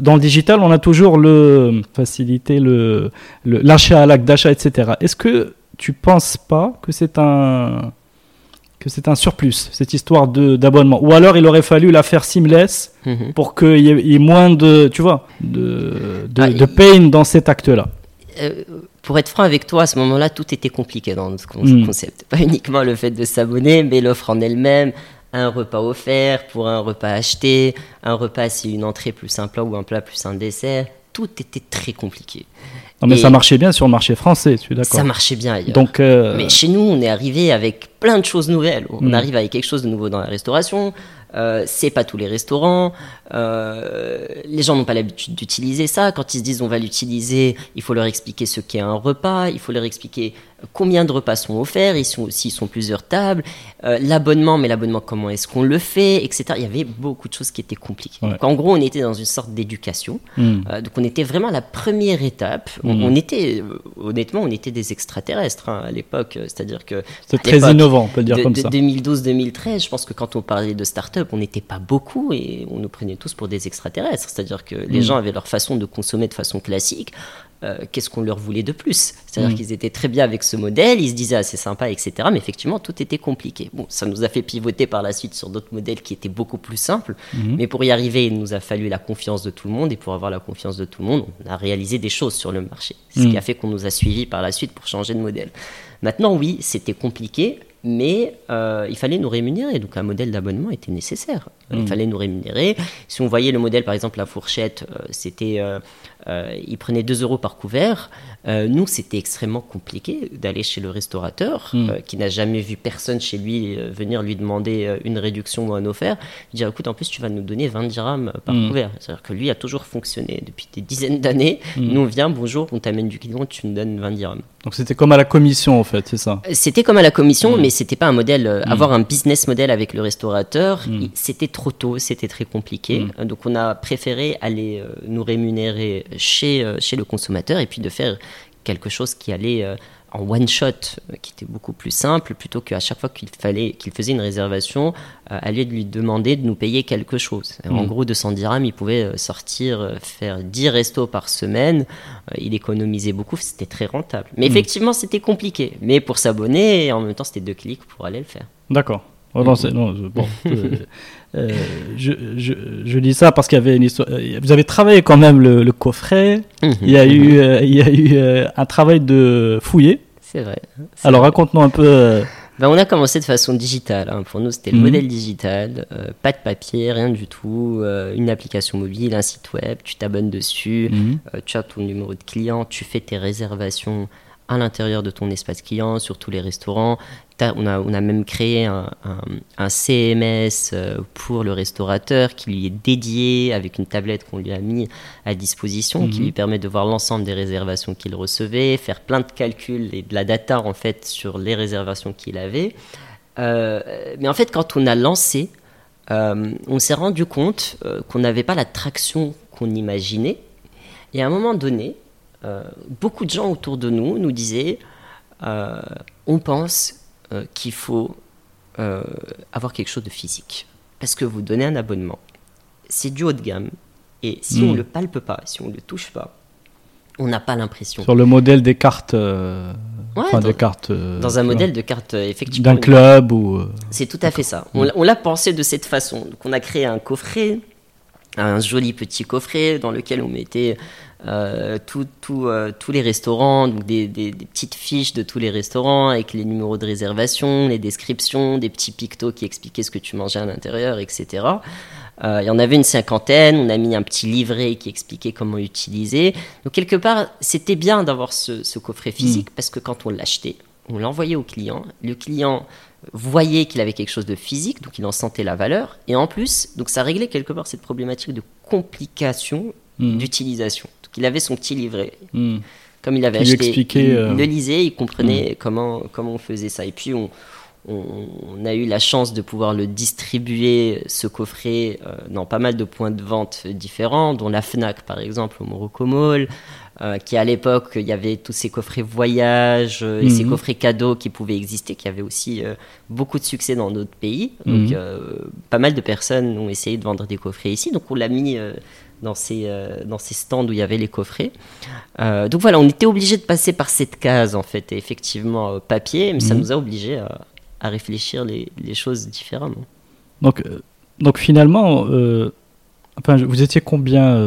S1: dans le digital, on a toujours le facilité le l'achat à l'acte d'achat, etc. Est-ce que tu penses pas que c'est un que c'est un surplus cette histoire de d'abonnement? Ou alors il aurait fallu la faire seamless mhm. pour qu'il y, ait moins de tu vois de de, ah, de pain dans cet acte-là?
S2: Euh, pour être franc avec toi, à ce moment-là, tout était compliqué dans ce hmm. concept. Pas uniquement le fait de s'abonner, mais l'offre en elle-même, un repas offert pour un repas acheté, un repas c'est une entrée plus un plat ou un plat plus un dessert, tout était très compliqué.
S1: Non, mais
S2: Et-
S1: ça marchait bien sur le marché français, tu es d'accord?
S2: Ça marchait bien ailleurs.
S1: Donc, euh,
S2: Mais chez nous, on est arrivé avec plein de choses nouvelles. On
S1: Mm.
S2: arrive avec quelque chose de nouveau dans la restauration. Euh, c'est pas tous les restaurants. Euh, les gens n'ont pas l'habitude d'utiliser ça. Quand ils se disent on va l'utiliser, il faut leur expliquer ce qu'est un repas. Il faut leur expliquer combien de repas sont offerts. Ils sont, s'ils sont plusieurs tables. Euh, l'abonnement, mais l'abonnement, comment est-ce qu'on le fait, etc. Il y avait beaucoup de choses qui étaient compliquées.
S1: Ouais.
S2: Donc, en gros, on était dans une sorte d'éducation.
S1: hmm.
S2: Euh, donc on était vraiment à la première étape. On,
S1: Mhm.
S2: on était, honnêtement, on était des extraterrestres hein, à l'époque. C'est-à-dire que
S1: c'est
S2: à
S1: très innovant, on peut le dire
S2: de,
S1: comme
S2: de
S1: ça.
S2: 2012-2013, je pense que quand on parlait de start-up, on n'était pas beaucoup et on nous prenait tous pour des extraterrestres. C'est-à-dire que les
S1: Mhm.
S2: gens avaient leur façon de consommer de façon classique. Euh, Qu'est-ce qu'on leur voulait de plus? C'est-à-dire
S1: Mhm.
S2: qu'ils étaient très bien avec ce modèle, ils se disaient ah, c'est sympa, etc. Mais effectivement, tout était compliqué. Bon, ça nous a fait pivoter par la suite sur d'autres modèles qui étaient beaucoup plus simples.
S1: Mhm.
S2: Mais pour y arriver, il nous a fallu la confiance de tout le monde. Et pour avoir la confiance de tout le monde, on a réalisé des choses sur le marché. Ce
S1: Mm.
S2: qui a fait qu'on nous a suivis par la suite pour changer de modèle. Maintenant, oui, c'était compliqué, mais euh, il fallait nous rémunérer. Donc un modèle d'abonnement était nécessaire. Euh. Il fallait nous rémunérer. Si on voyait le modèle, par exemple, la fourchette, euh, c'était, euh, euh, il prenait 2 euros par couvert. Nous, c'était extrêmement compliqué d'aller chez le restaurateur,
S1: Mm.
S2: euh, qui n'a jamais vu personne chez lui venir lui demander une réduction ou un offert. Dire, écoute, en plus, tu vas nous donner 20 dirhams par
S1: Mm.
S2: couvert. C'est-à-dire que lui a toujours fonctionné depuis des dizaines d'années.
S1: Mm.
S2: Nous, on vient, bonjour, on t'amène du client, tu nous donnes 20 dirhams.
S1: Donc c'était comme à la commission, en fait, c'est ça?
S2: C'était comme à la commission,
S1: Mm.
S2: mais c'était pas un modèle. Avoir un business model avec le restaurateur, c'était trop tôt, c'était très compliqué.
S1: Mm.
S2: Euh, Donc on a préféré aller euh, nous rémunérer chez, euh, chez le consommateur et puis de faire quelque chose qui allait en one shot, qui était beaucoup plus simple, plutôt qu'à chaque fois qu'il fallait qu'il faisait une réservation, euh, à lui de lui demander de nous payer quelque chose. En
S1: Mm.
S2: gros, 200 dirhams, il pouvait sortir, faire 10 restos par semaine. Euh, il économisait beaucoup, c'était très rentable. Mais
S1: Mm.
S2: effectivement, c'était compliqué. Mais pour s'abonner, en même temps, c'était deux clics pour aller le faire.
S1: D'accord. Oh, non, non, bon, euh, je, je, je dis ça parce qu'il y avait une histoire. euh, Vous avez travaillé quand même le, le coffret. Il y a eu, euh, il y a eu euh, un travail de fouiller.
S2: C'est vrai.
S1: Alors raconte-nous un peu.
S2: Ben, on a commencé de façon digitale. hein. Pour nous, c'était le
S1: Mhm.
S2: modèle digital. pas de papier, rien du tout. une application mobile, un site web. Tu t'abonnes dessus.
S1: mhm.
S2: tu as ton numéro de client. Tu fais tes réservations à l'intérieur de ton espace client, sur tous les restaurants. On a, on a même créé un, un- un CMS euh, pour le restaurateur qui lui est dédié avec une tablette qu'on lui a mis à disposition, qui
S1: Mhm.
S2: lui permet de voir l'ensemble des réservations qu'il recevait, faire plein de calculs et de la data en fait sur les réservations qu'il avait. Euh, mais en fait, quand on a lancé, euh, on s'est rendu compte euh, qu'on n'avait pas la traction qu'on imaginait. Et à un moment donné, beaucoup de gens autour de nous nous disaient on pense euh, qu'il faut euh, avoir quelque chose de physique. Parce que vous donnez un abonnement. C'est du haut de gamme. Et si on ne le palpe pas, si on ne le touche pas, on n'a pas l'impression.
S1: Sur le modèle des cartes. euh,
S2: Ouais,
S1: enfin,
S2: dans-
S1: des cartes. euh,
S2: Dans un
S1: vois,
S2: modèle de carte, euh, effectivement.
S1: D'un club ou. euh,
S2: C'est tout à fait ça. On, l'a- on l'a pensé de cette façon. Donc on a créé un coffret, un joli petit coffret dans lequel on mettait euh, tout- tout, euh, tous les restaurants, donc des, des- des petites fiches de tous les restaurants avec les numéros de réservation, les descriptions, des petits pictos qui expliquaient ce que tu mangeais à l'intérieur, etc. Euh, il y en avait une cinquantaine, on a mis un petit livret qui expliquait comment utiliser. Donc quelque part, c'était bien d'avoir ce, ce coffret physique parce que quand on l'achetait, on l'envoyait au client. Le client voyait qu'il avait quelque chose de physique, donc il en sentait la valeur. Et en plus, donc ça réglait quelque part cette problématique de complication
S1: Mm.
S2: d'utilisation. Donc il avait son petit livret.
S1: mm.
S2: Comme il avait acheté,
S1: expliquait,
S2: il,
S1: euh,
S2: le lisait, il comprenait comment, comment on faisait ça. Et puis on, on, on a eu la chance de pouvoir le distribuer, ce coffret, euh, dans pas mal de points de vente différents, dont la FNAC par exemple au Morocco Mall, euh, qui à l'époque, il y avait tous ces coffrets voyage euh, et ces
S1: Mhm.
S2: coffrets cadeaux qui pouvaient exister, qui avaient aussi euh, beaucoup de succès dans d'autres pays. Donc pas mal de personnes ont essayé de vendre des coffrets ici, donc on l'a mis dans, ces, euh, dans ces stands où il y avait les coffrets. Euh, donc voilà, on était obligé de passer par cette case en fait, et effectivement euh, papier, mais ça
S1: Mhm.
S2: nous a obligé à, à réfléchir les, les choses différemment.
S1: Donc, donc finalement, enfin, vous étiez combien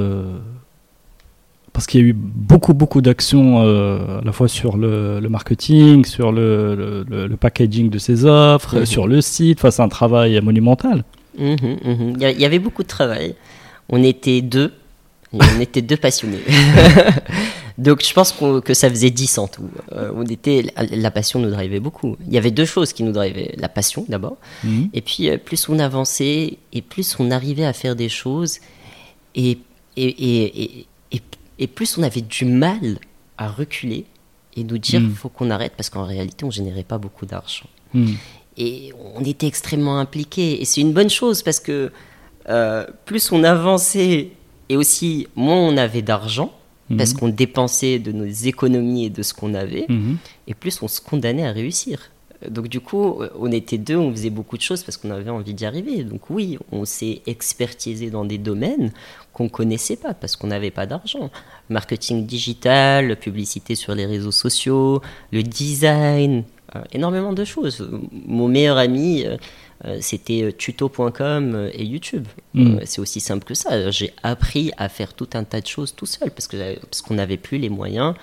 S1: Parce qu'il y a eu beaucoup, beaucoup d'actions euh, à la fois sur le, le marketing, sur le, le- packaging de ces offres,
S2: Mhm.
S1: sur le site. Enfin, c'est un travail monumental.
S2: Mhm, il y avait beaucoup de travail. On était deux. on était deux passionnés. Donc je pense que ça faisait 10 en tout. Euh, on était, la passion nous drivait beaucoup. Il y avait deux choses qui nous drivaient. La passion d'abord. Mhm. Et puis euh, plus on avançait et plus on arrivait à faire des choses et, et, et, et plus on avait du mal à reculer et nous dire mhm. faut qu'on arrête parce qu'en réalité on générait pas beaucoup d'argent. Mhm. Et on était extrêmement impliqués. Et c'est une bonne chose parce que euh, plus on avançait et aussi moins on avait d'argent, parce mhm. qu'on dépensait de nos économies et de ce qu'on avait, mhm. et plus on se condamnait à réussir. Donc du coup, on était deux, on faisait beaucoup de choses parce qu'on avait envie d'y arriver. Donc oui, on s'est expertisé dans des domaines qu'on connaissait pas parce qu'on n'avait pas d'argent. Marketing digital, publicité sur les réseaux sociaux, le design, euh, énormément de choses. Mon meilleur ami, euh, euh, c'était euh, tuto.com euh, et YouTube. Mm. c'est aussi simple que ça. J'ai appris à faire tout un tas de choses tout seul parce que parce qu'on n'avait plus les moyens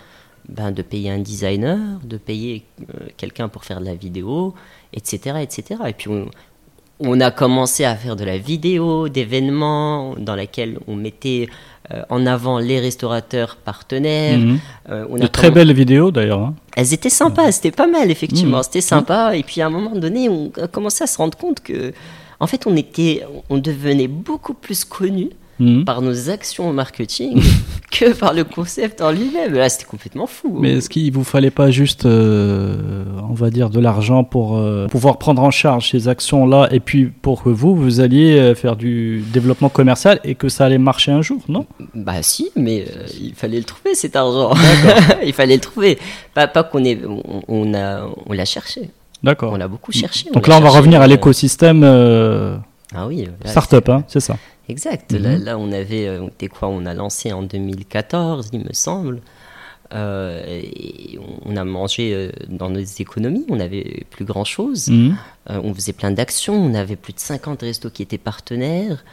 S2: ben, de payer un designer, de payer quelqu'un pour faire de la vidéo, etc., etc. Et puis on, on a commencé à faire de la vidéo, d'événements dans lesquels on mettait euh, en avant les restaurateurs partenaires.
S1: Mhm. Euh, on a de très belles vidéos d'ailleurs. Hein.
S2: Elles étaient sympas, c'était pas mal effectivement, mhm. c'était sympa. Et puis à un moment donné, on a commencé à se rendre compte que, en fait, on était, on devenait beaucoup plus connus Mhm. par nos actions au marketing que par le concept en lui-même. Là, c'était complètement fou.
S1: Mais est-ce qu'il vous fallait pas juste, euh, on va dire, de l'argent pour euh, pouvoir prendre en charge ces actions-là et puis pour que vous, vous alliez euh, faire du développement commercial et que ça allait marcher un jour, non?
S2: Bah si, mais il fallait le trouver cet argent. il fallait le trouver. Pas, pas qu'on ait, on, a, on l'a cherché.
S1: D'accord.
S2: On l'a beaucoup cherché.
S1: Donc là, on va revenir à l'écosystème.
S2: Ah oui.
S1: Startup, hein, c'est ça.
S2: Exact. Mhm. Là, on avait, euh, quoi On a lancé en 2014, il me semble. Euh, et on a mangé euh, dans nos économies, on n'avait plus grand chose. Mhm. on faisait plein d'actions, on avait plus de 50 restos qui étaient partenaires.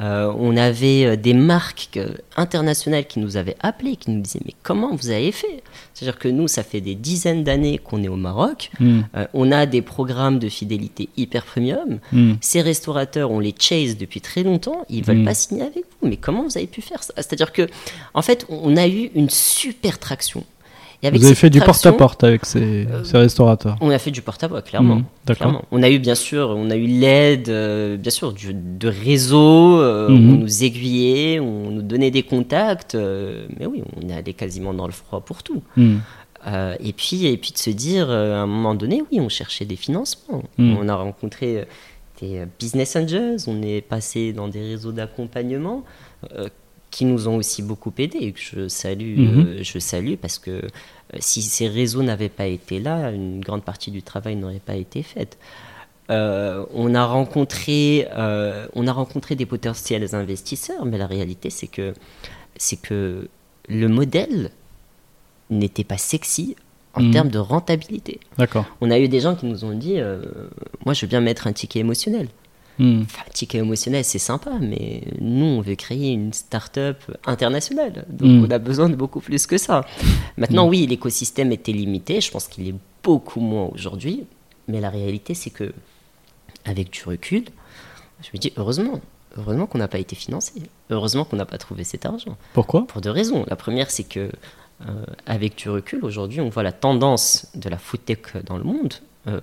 S2: Euh, on avait euh, des marques internationales qui nous avaient appelés, qui nous disaient mais comment vous avez fait? C'est-à-dire que nous, ça fait des dizaines d'années qu'on est au Maroc, hmm. euh, on a des programmes de fidélité hyper premium, hmm. ces restaurateurs, on les chase depuis très longtemps, ils veulent hmm. pas signer avec vous, mais comment vous avez pu faire ça? C'est-à-dire que en fait, on a eu une super traction.
S1: Vous avez fait du porte-à-porte avec ces, euh, ces, restaurateurs
S2: On a fait du porte-à-porte, clairement. Mmh, d'accord. On a eu bien sûr, on a eu l'aide, euh, bien sûr, du, de réseau. Euh, mmh. On nous aiguillait, on nous donnait des contacts. mais oui, on est allé quasiment dans le froid pour tout. Mmh. et puis, et puis de se dire, à un moment donné, oui, on cherchait des financements. On a rencontré des business angels, on est passé dans des réseaux d'accompagnement qui nous ont aussi beaucoup aidés et que je salue, mhm. euh, je salue parce que euh, si ces réseaux n'avaient pas été là, une grande partie du travail n'aurait pas été faite. Euh, on, a rencontré, on a rencontré des potentiels investisseurs, mais la réalité c'est que, c'est que le modèle n'était pas sexy en mhm. termes de rentabilité.
S1: D'accord.
S2: On a eu des gens qui nous ont dit, moi je veux bien mettre un ticket émotionnel. Hmm. ticket émotionnel, c'est sympa, mais nous, on veut créer une start-up internationale. Donc, hmm. on a besoin de beaucoup plus que ça. Maintenant, hmm. oui, l'écosystème était limité. Je pense qu'il est beaucoup moins aujourd'hui. Mais la réalité, c'est que, avec du recul, je me dis, heureusement. Heureusement qu'on n'a pas été financé. Heureusement qu'on n'a pas trouvé cet argent.
S1: Pourquoi?
S2: Pour deux raisons. La première, c'est que, euh, avec du recul, aujourd'hui, on voit la tendance de la food tech dans le monde. Euh,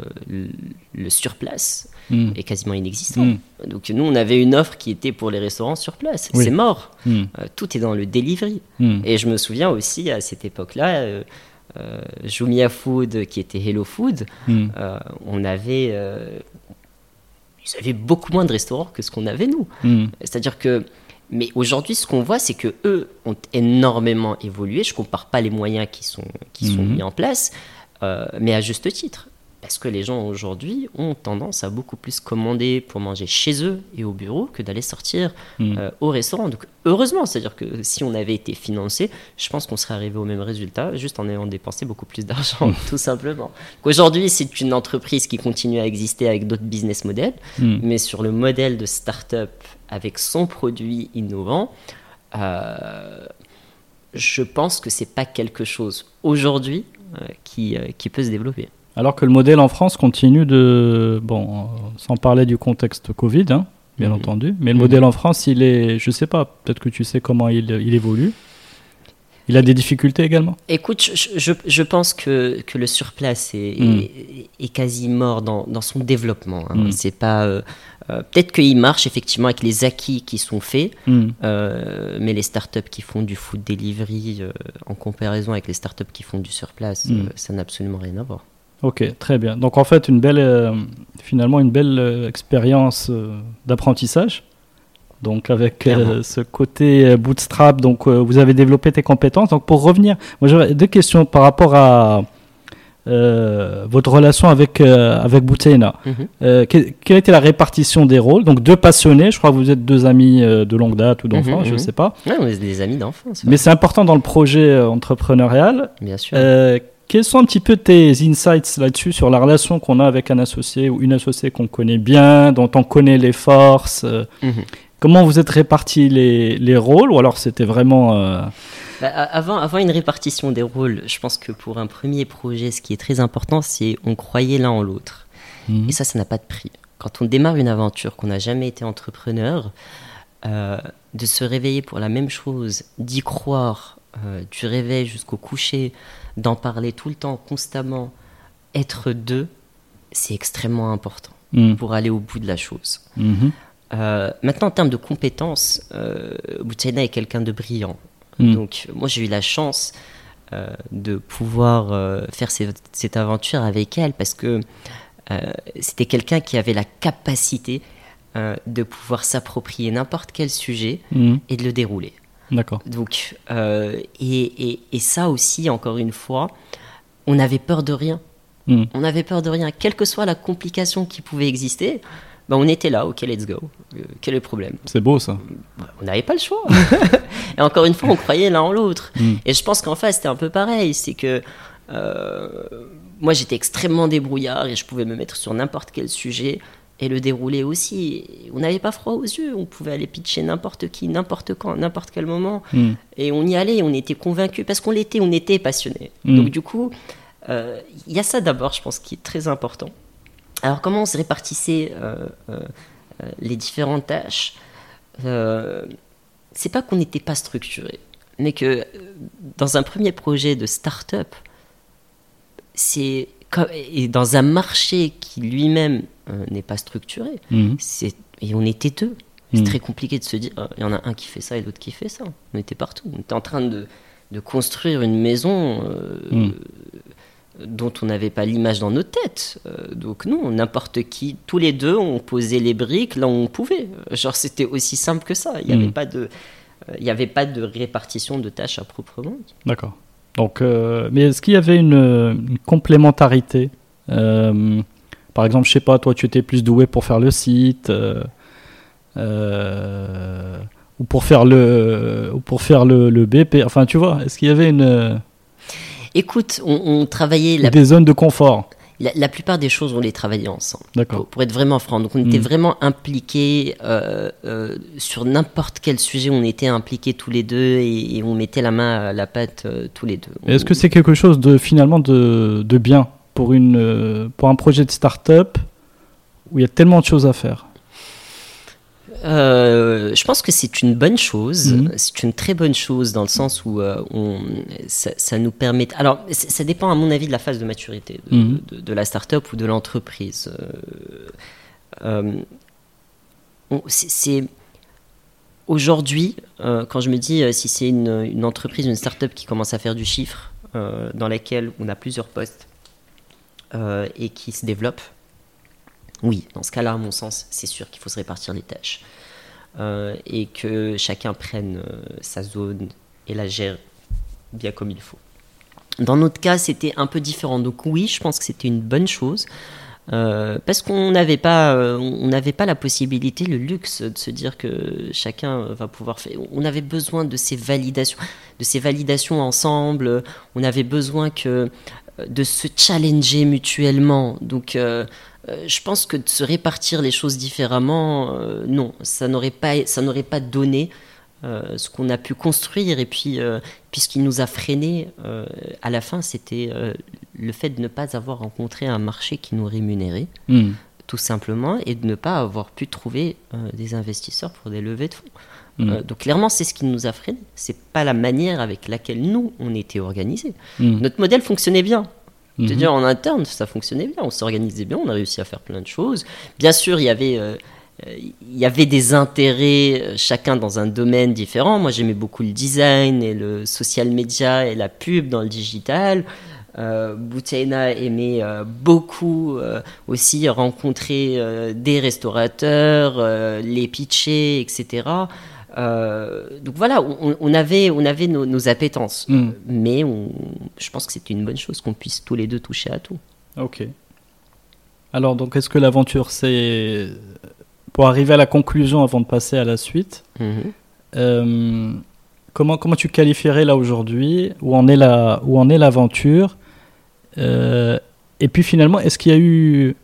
S2: le surplace hmm. est quasiment inexistant. Hmm. Donc nous, on avait une offre qui était pour les restaurants sur place. C'est mort. Hmm. Euh, tout est dans le delivery. Et je me souviens aussi à cette époque-là, euh, euh Jumia Food, qui était Hello Food, on avait, ils avaient beaucoup moins de restaurants que ce qu'on avait nous. C'est-à-dire que mais aujourd'hui, ce qu'on voit, c'est que eux ont énormément évolué. Je compare pas les moyens qui sont, qui sont mis en place, mais à juste titre. Parce que les gens aujourd'hui ont tendance à beaucoup plus commander pour manger chez eux et au bureau que d'aller sortir hmm. euh, au restaurant. Donc heureusement, c'est-à-dire que si on avait été financé, je pense qu'on serait arrivé au même résultat, juste en ayant dépensé beaucoup plus d'argent, hmm. tout simplement. Aujourd'hui, c'est une entreprise qui continue à exister avec d'autres business models, hmm. mais sur le modèle de start-up avec son produit innovant, euh, je pense que c'est pas quelque chose aujourd'hui euh, qui, qui peut se développer.
S1: Alors que le modèle en France continue de, bon, sans parler du contexte Covid, hein, bien
S2: Mhm.
S1: entendu. Mais le
S2: Mhm.
S1: modèle en France, il est, je sais pas, peut-être que tu sais comment il, il évolue. Il a des difficultés également.
S2: Écoute, je, je, je pense que, que le surplace est,
S1: Mm.
S2: est, est quasi mort dans, dans son développement. hein.
S1: Mm.
S2: C'est pas. euh, euh, Peut-être qu'il marche effectivement avec les acquis qui sont faits,
S1: Hmm.
S2: euh, mais les startups qui font du food delivery euh, en comparaison avec les startups qui font du surplace,
S1: Mm.
S2: euh, ça n'a absolument rien à voir.
S1: Ok, très bien. Donc en fait, une belle, euh, finalement, une belle euh, expérience euh, d'apprentissage. Donc avec ce côté bootstrap, donc vous avez développé tes compétences. Donc pour revenir, moi j'aurais deux questions par rapport à votre relation avec avec Boutena.
S2: Mhm.
S1: Euh, que- quelle était la répartition des rôles? Donc deux passionnés, je crois que vous êtes deux amis de longue date ou d'enfance,
S2: Mhm,
S1: je ne
S2: mhm.
S1: sais pas.
S2: Ouais, on est des amis d'enfance, ouais,
S1: Mais c'est important dans le projet entrepreneurial.
S2: bien sûr.
S1: Quels sont un petit peu tes insights là-dessus sur la relation qu'on a avec un associé ou une associée qu'on connaît bien, dont on connaît les forces euh,
S2: Mhm.
S1: Comment vous êtes répartis les, les rôles ou alors c'était vraiment euh,
S2: Bah, a- avant, avant une répartition des rôles, je pense que pour un premier projet, ce qui est très important, c'est on croyait l'un en l'autre.
S1: Mhm.
S2: Et ça, ça n'a pas de prix. Quand on démarre une aventure, qu'on n'a jamais été entrepreneur, euh, de se réveiller pour la même chose, d'y croire, euh, du réveil jusqu'au coucher, d'en parler tout le temps, constamment, être deux, c'est extrêmement important
S1: Mhm.
S2: pour aller au bout de la chose.
S1: Mhm.
S2: Euh, maintenant, en termes de compétences, euh, Boutsaina est quelqu'un de brillant.
S1: Mhm.
S2: Donc, moi, j'ai eu la chance euh, de pouvoir euh, faire cette, cette aventure avec elle parce que c'était quelqu'un qui avait la capacité de pouvoir s'approprier n'importe quel sujet
S1: Mhm.
S2: et de le dérouler.
S1: D'accord.
S2: Donc, euh, et, et- et ça aussi, encore une fois, on avait peur de rien.
S1: Mhm.
S2: On avait peur de rien. Quelle que soit la complication qui pouvait exister, ben, on était là, ok, let's go. Euh, quel est le problème?
S1: C'est beau ça.
S2: on n'avait pas le choix. et encore une fois, on croyait l'un en l'autre.
S1: Mm.
S2: Et je pense qu'en face, c'était un peu pareil. C'est que euh, moi, j'étais extrêmement débrouillard et je pouvais me mettre sur n'importe quel sujet et le dérouler aussi. On n'avait pas froid aux yeux. On pouvait aller pitcher n'importe qui, n'importe quand, n'importe quel moment.
S1: Mhm.
S2: Et on y allait, on était convaincus parce qu'on l'était, on était passionnés.
S1: Mm.
S2: Donc du coup, euh, il y a ça d'abord, je pense, qui est très important. Alors comment on se répartissait euh, euh, les différentes tâches? C'est pas qu'on n'était pas structuré, mais que dans un premier projet de start-up, c'est et dans un marché qui lui-même euh, n'est pas structuré,
S1: Mhm.
S2: c'est et on était deux. C'est
S1: Mm.
S2: très compliqué de se dire, euh, il y en a un qui fait ça et l'autre qui fait ça. On était partout. On était en train de, de construire une maison euh,
S1: Mm.
S2: dont on n'avait pas l'image dans nos têtes. Euh, donc non, n'importe qui, tous les deux, on posait les briques là où on pouvait. Genre c'était aussi simple que ça. Il n'y avait pas de, il y avait pas de répartition de tâches à proprement.
S1: D'accord. Donc, euh, mais est-ce qu'il y avait une, une complémentarité Euh, Par exemple, je sais pas, toi, tu étais plus doué pour faire le site, euh, ou pour faire le, ou pour faire le, le BP. Enfin, tu vois, est-ce qu'il y avait une
S2: Écoute, on, on travaillait la,
S1: des zones de confort?
S2: La, la plupart des choses, on les travaillait ensemble.
S1: D'accord.
S2: Pour, pour être vraiment franc. Donc on était
S1: Mm.
S2: vraiment impliqués euh, euh, sur n'importe quel sujet, on était impliqués tous les deux et, et on mettait la main à la pâte euh, tous les deux.
S1: Est-ce que c'est quelque chose de finalement de, de bien pour une pour un projet de start-up où il y a tellement de choses à faire?
S2: Euh, je pense que c'est une bonne chose.
S1: Mhm.
S2: C'est une très bonne chose dans le sens où euh, on, ça, ça nous permet. Alors, ça dépend à mon avis de la phase de maturité de,
S1: Mhm.
S2: de- de la start-up ou de l'entreprise. Euh, c'est- aujourd'hui quand je me dis si c'est une, une entreprise, une start-up qui commence à faire du chiffre, dans laquelle on a plusieurs postes et qui se développe. Oui, dans ce cas-là, à mon sens, c'est sûr qu'il faut se répartir les tâches. Euh, et que chacun prenne euh, sa zone et la gère bien comme il faut. Dans notre cas, c'était un peu différent. Donc oui, je pense que c'était une bonne chose. euh, parce qu'on n'avait pas, pas la possibilité, le luxe de se dire que chacun va pouvoir faire. On avait besoin de ces validations, de ces validations ensemble. On avait besoin que de se challenger mutuellement. Donc je pense que de se répartir les choses différemment, euh, non, ça n'aurait pas, ça n'aurait pas donné euh, ce qu'on a pu construire. Et puis, euh, puis ce qui nous a freiné euh, à la fin, c'était euh, le fait de ne pas avoir rencontré un marché qui nous rémunérait.
S1: Hmm.
S2: tout simplement, et de ne pas avoir pu trouver euh, des investisseurs pour des levées de fonds.
S1: Mm.
S2: Euh, donc clairement, c'est ce qui nous a freiné. C'est pas la manière avec laquelle nous on était organisés.
S1: Mm.
S2: Notre modèle fonctionnait bien.
S1: Mhm.
S2: C'est-à-dire en interne, ça fonctionnait bien, on s'organisait bien, on a réussi à faire plein de choses. Bien sûr, il y avait, euh, il y avait des intérêts, euh, chacun dans un domaine différent. Moi, j'aimais beaucoup le design et le social media et la pub dans le digital. Euh, Boutaina aimait euh, beaucoup euh, aussi rencontrer des restaurateurs, les pitcher, etc. Euh, donc voilà, on, on avait, on avait nos, nos appétences,
S1: Mm.
S2: mais on, je pense que c'est une bonne chose qu'on puisse tous les deux toucher à tout.
S1: Ok. Alors, donc, est-ce que l'aventure, c'est. Pour arriver à la conclusion avant de passer à la suite,
S2: Mhm.
S1: euh, comment, comment tu qualifierais là aujourd'hui Où en est la- où en est l'aventure Euh, Et puis finalement, est-ce qu'il y a eu.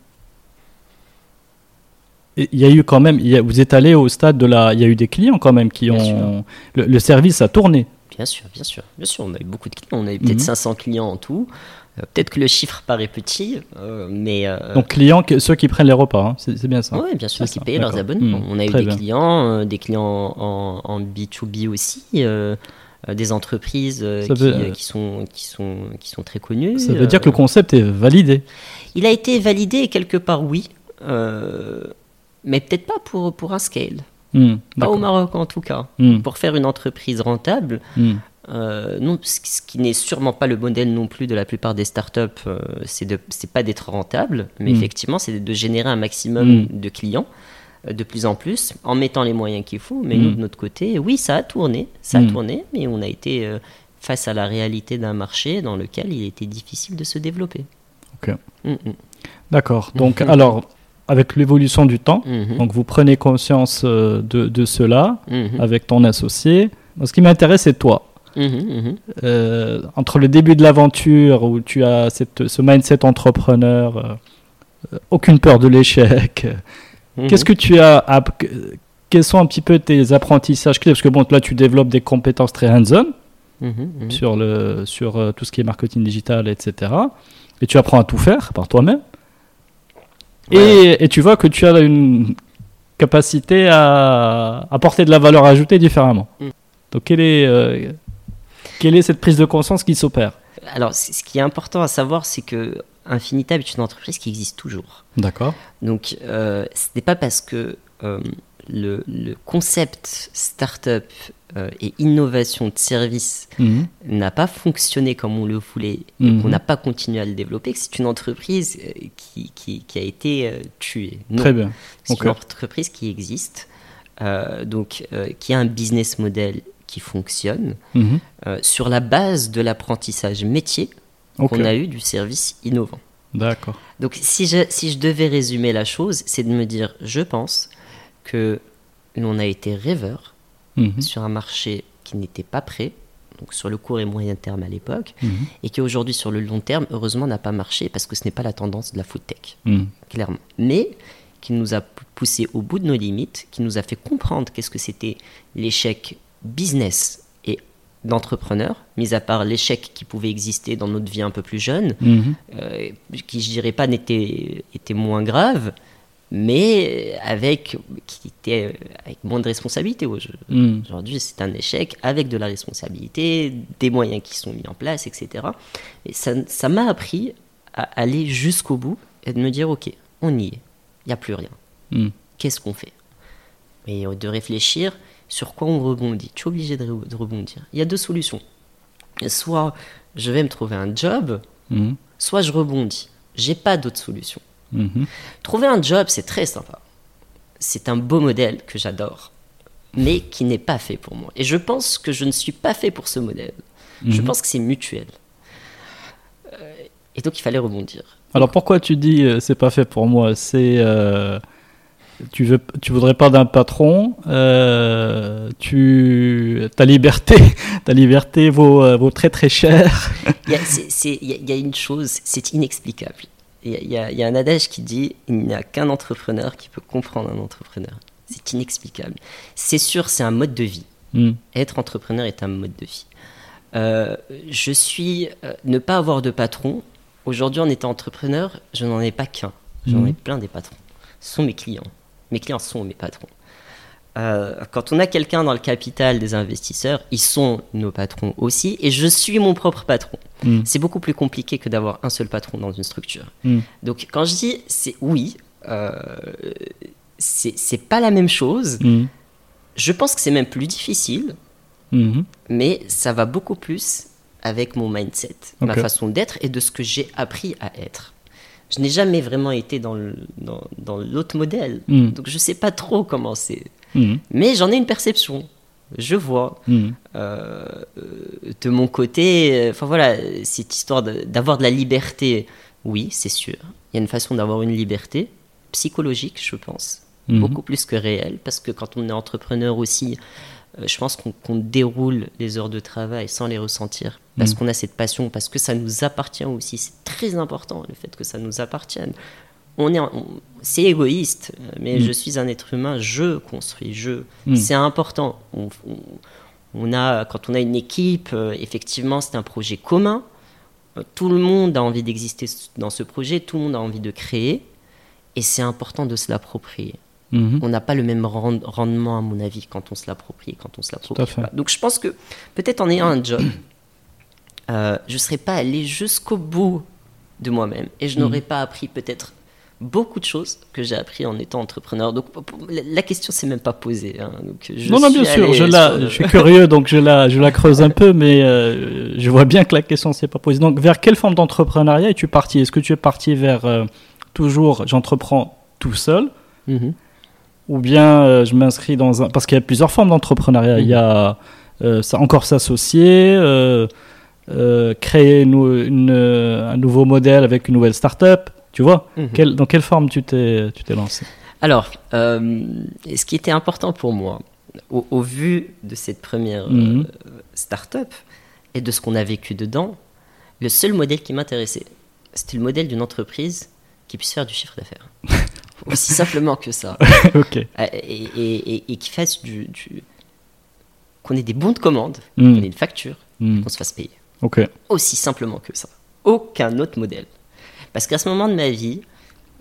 S1: Il y a eu quand même. il y a- vous êtes allé au stade de la. Il y a eu des clients quand même qui
S2: Bien
S1: ont. Le, le service a tourné.
S2: Bien sûr, bien sûr, bien sûr. On a eu beaucoup de clients, on a eu peut-être
S1: Mhm.
S2: 500 clients en tout. Euh, peut-être que le chiffre paraît petit, euh, mais euh,
S1: Donc, clients, que- ceux qui prennent les repas, hein, c'est bien ça.
S2: Oui, bien sûr, qui
S1: ça,
S2: payaient leurs abonnements.
S1: Hmm,
S2: On a eu des
S1: bien.
S2: clients, des clients en, en B2B aussi, des entreprises euh, qui,
S1: veut-
S2: euh, qui sont, qui, sont, qui sont très connues.
S1: Ça veut dire que le concept est validé.
S2: Il a été validé quelque part, oui, euh, mais peut-être pas pour, pour un scale.
S1: Hmm,
S2: Pas au. Maroc en tout cas.
S1: Hmm,
S2: Pour faire une entreprise rentable,
S1: hmm.
S2: Euh, non, ce ce qui n'est sûrement pas le modèle non plus de la plupart des startups, euh, c'est de, c'est pas d'être rentable, mais
S1: Mm.
S2: effectivement, c'est de générer un maximum de clients, euh, de plus en plus, en mettant les moyens qu'il faut. Mais nous, de notre côté, oui, ça a tourné, ça a tourné, mais on a été euh, face à la réalité d'un marché dans lequel il était difficile de se développer.
S1: Ok.
S2: Mm, mm.
S1: D'accord. Donc, alors, avec l'évolution du temps,
S2: Mhm.
S1: donc vous prenez conscience euh, de, de cela
S2: Mhm.
S1: avec ton associé. Ce qui m'intéresse, c'est toi.
S2: Mhm.
S1: Euh, entre le début de l'aventure où tu as cette, ce mindset entrepreneur, euh, aucune peur de l'échec, qu'est-ce que tu as Quels sont un petit peu tes apprentissages clés? Parce que bon, là, tu développes des compétences très hands-on sur, le, sur tout ce qui est marketing digital, etc. Et tu apprends à tout faire par toi-même. Et, et tu vois que tu as une capacité à apporter de la valeur ajoutée différemment.
S2: Mm.
S1: Donc, quelle est, euh, quelle est cette prise de conscience qui s'opère
S2: Alors, ce qui est important à savoir, c'est que Infinitab est une entreprise qui existe toujours.
S1: D'accord.
S2: Donc, euh, ce n'est pas parce que euh, le, le concept startup euh, et innovation de service
S1: Mhm.
S2: n'a pas fonctionné comme on le voulait et
S1: Mhm.
S2: qu'on n'a pas continué à le développer, que c'est une entreprise euh, qui, qui, qui a été euh, tuée. Non.
S1: Très bien.
S2: C'est une entreprise qui existe, euh, donc qui a un business model qui fonctionne
S1: Mhm.
S2: sur la base de l'apprentissage métier qu'on a eu du service innovant.
S1: D'accord.
S2: Donc si je, si je devais résumer la chose, c'est de me dire, je pense que l'on a été rêveur
S1: Mhm.
S2: sur un marché qui n'était pas prêt, donc sur le court et moyen terme à l'époque,
S1: Mhm.
S2: et qui aujourd'hui sur le long terme, heureusement, n'a pas marché parce que ce n'est pas la tendance de la food tech,
S1: Mhm.
S2: clairement. Mais qui nous a poussé au bout de nos limites, qui nous a fait comprendre qu'est-ce que c'était l'échec business et d'entrepreneur, mis à part l'échec qui pouvait exister dans notre vie un peu plus jeune, euh, qui je dirais pas n'était était moins grave, mais avec qui était euh, avec moins de responsabilité.
S1: Mhm.
S2: Aujourd'hui, c'est un échec avec de la responsabilité, des moyens qui sont mis en place, etc. Et ça ça m'a appris à aller jusqu'au bout et de me dire ok, on y est, il n'y a plus rien.
S1: Mhm.
S2: Qu'est-ce qu'on fait? Et euh, de réfléchir sur quoi on rebondit. Tu es obligé de, re- de rebondir. Il y a deux solutions. Soit je vais me trouver un job,
S1: Mhm.
S2: soit je rebondis. J'ai pas d'autre solution.
S1: Mhm.
S2: Trouver un job, c'est très sympa. C'est un beau modèle que j'adore, mais qui n'est pas fait pour moi. Et je pense que je ne suis pas fait pour ce modèle. Je
S1: Mhm.
S2: pense que c'est mutuel. Euh, Et donc il fallait rebondir.
S1: Alors pourquoi tu dis euh, c'est pas fait pour moi? C'est euh, tu veux tu voudrais pas d'un patron euh, tu ta liberté ta liberté vaut vaut très très cher.
S2: Il y a, c'est- c'est- il y a- il y a une chose, c'est inexplicable. Il y, a, y y un adage qui dit il n'y a qu'un entrepreneur qui peut comprendre un entrepreneur. C'est inexplicable. C'est sûr, c'est un mode de vie.
S1: Hmm.
S2: Être entrepreneur est un mode de vie. Euh, je suis euh, ne pas avoir de patron. Aujourd'hui, en étant entrepreneur, je n'en ai pas qu'un. J'en
S1: Mhm.
S2: ai plein des patrons. sont mes clients. Mes clients sont mes patrons. Euh, quand on a quelqu'un dans le capital des investisseurs, ils sont nos patrons aussi, et je suis mon propre patron.
S1: Mm.
S2: C'est beaucoup plus compliqué que d'avoir un seul patron dans une structure.
S1: Mm.
S2: Donc quand je dis c'est oui, euh, c'est pas la même chose.
S1: Mm.
S2: Je pense que c'est même plus difficile, mais ça va beaucoup plus avec mon mindset, ma façon d'être et de ce que j'ai appris à être. Je n'ai jamais vraiment été dans le- dans, dans l'autre modèle,
S1: Mm.
S2: donc je sais pas trop comment c'est.
S1: Mhm.
S2: Mais j'en ai une perception. Je vois.
S1: Mhm.
S2: Euh, euh, de mon côté, euh, enfin voilà, cette histoire d'avoir de, la liberté, oui, c'est sûr. Il y a une façon d'avoir une liberté psychologique, je pense,
S1: Mhm.
S2: beaucoup plus que réelle, parce que quand on est entrepreneur aussi, je pense qu'on déroule les heures de travail sans les ressentir, parce qu'on a cette passion, parce que ça nous appartient aussi. C'est très important le fait que ça nous appartienne. On est, c'est égoïste, mais
S1: Mhm.
S2: je suis un être humain, je construis, je.
S1: Mhm.
S2: C'est important. On, on- on a, quand on a une équipe, euh, effectivement, c'est un projet commun. Euh, Tout le monde a envie d'exister dans ce projet, tout le monde a envie de créer, et c'est important de se l'approprier.
S1: Mhm.
S2: On n'a pas le même rend- rendement, à mon avis, quand on se l'approprie et quand on se l'approprie pas. Donc je pense que peut-être en ayant un job, euh, je ne serais pas allé jusqu'au bout de moi-même et je
S1: Mhm.
S2: n'aurais pas appris peut-être beaucoup de choses que j'ai appris en étant entrepreneur. Donc la- question s'est même pas posée. hein. Donc, je
S1: non, non, bien sûr, je, la,
S2: le-
S1: je suis curieux, donc je la, je la creuse un peu, mais euh, je vois bien que la question ne s'est pas posée. Donc, vers quelle forme d'entrepreneuriat es-tu parti? Est-ce que tu es parti vers euh, toujours j'entreprends tout seul?
S2: Mhm.
S1: ou bien euh, je m'inscris dans un. Parce qu'il y a plusieurs formes d'entrepreneuriat. Il y a ça, encore s'associer, créer une, une, un nouveau modèle avec une nouvelle start-up. Tu vois
S2: Mhm.
S1: Dans quelle forme tu t'es lancé
S2: Alors, euh, ce qui était important pour moi, au, au vu de cette première
S1: Mhm.
S2: start-up et de ce qu'on a vécu dedans, le seul modèle qui m'intéressait, c'était le modèle d'une entreprise qui puisse faire du chiffre d'affaires. Aussi simplement que ça. Euh, Et, et- et- et qui fasse du. du- qu'on ait des bons de commande,
S1: Mhm.
S2: qu'on ait une facture,
S1: Mhm.
S2: qu'on se fasse payer. Aussi simplement que ça. Aucun autre modèle. Parce qu'à ce moment de ma vie,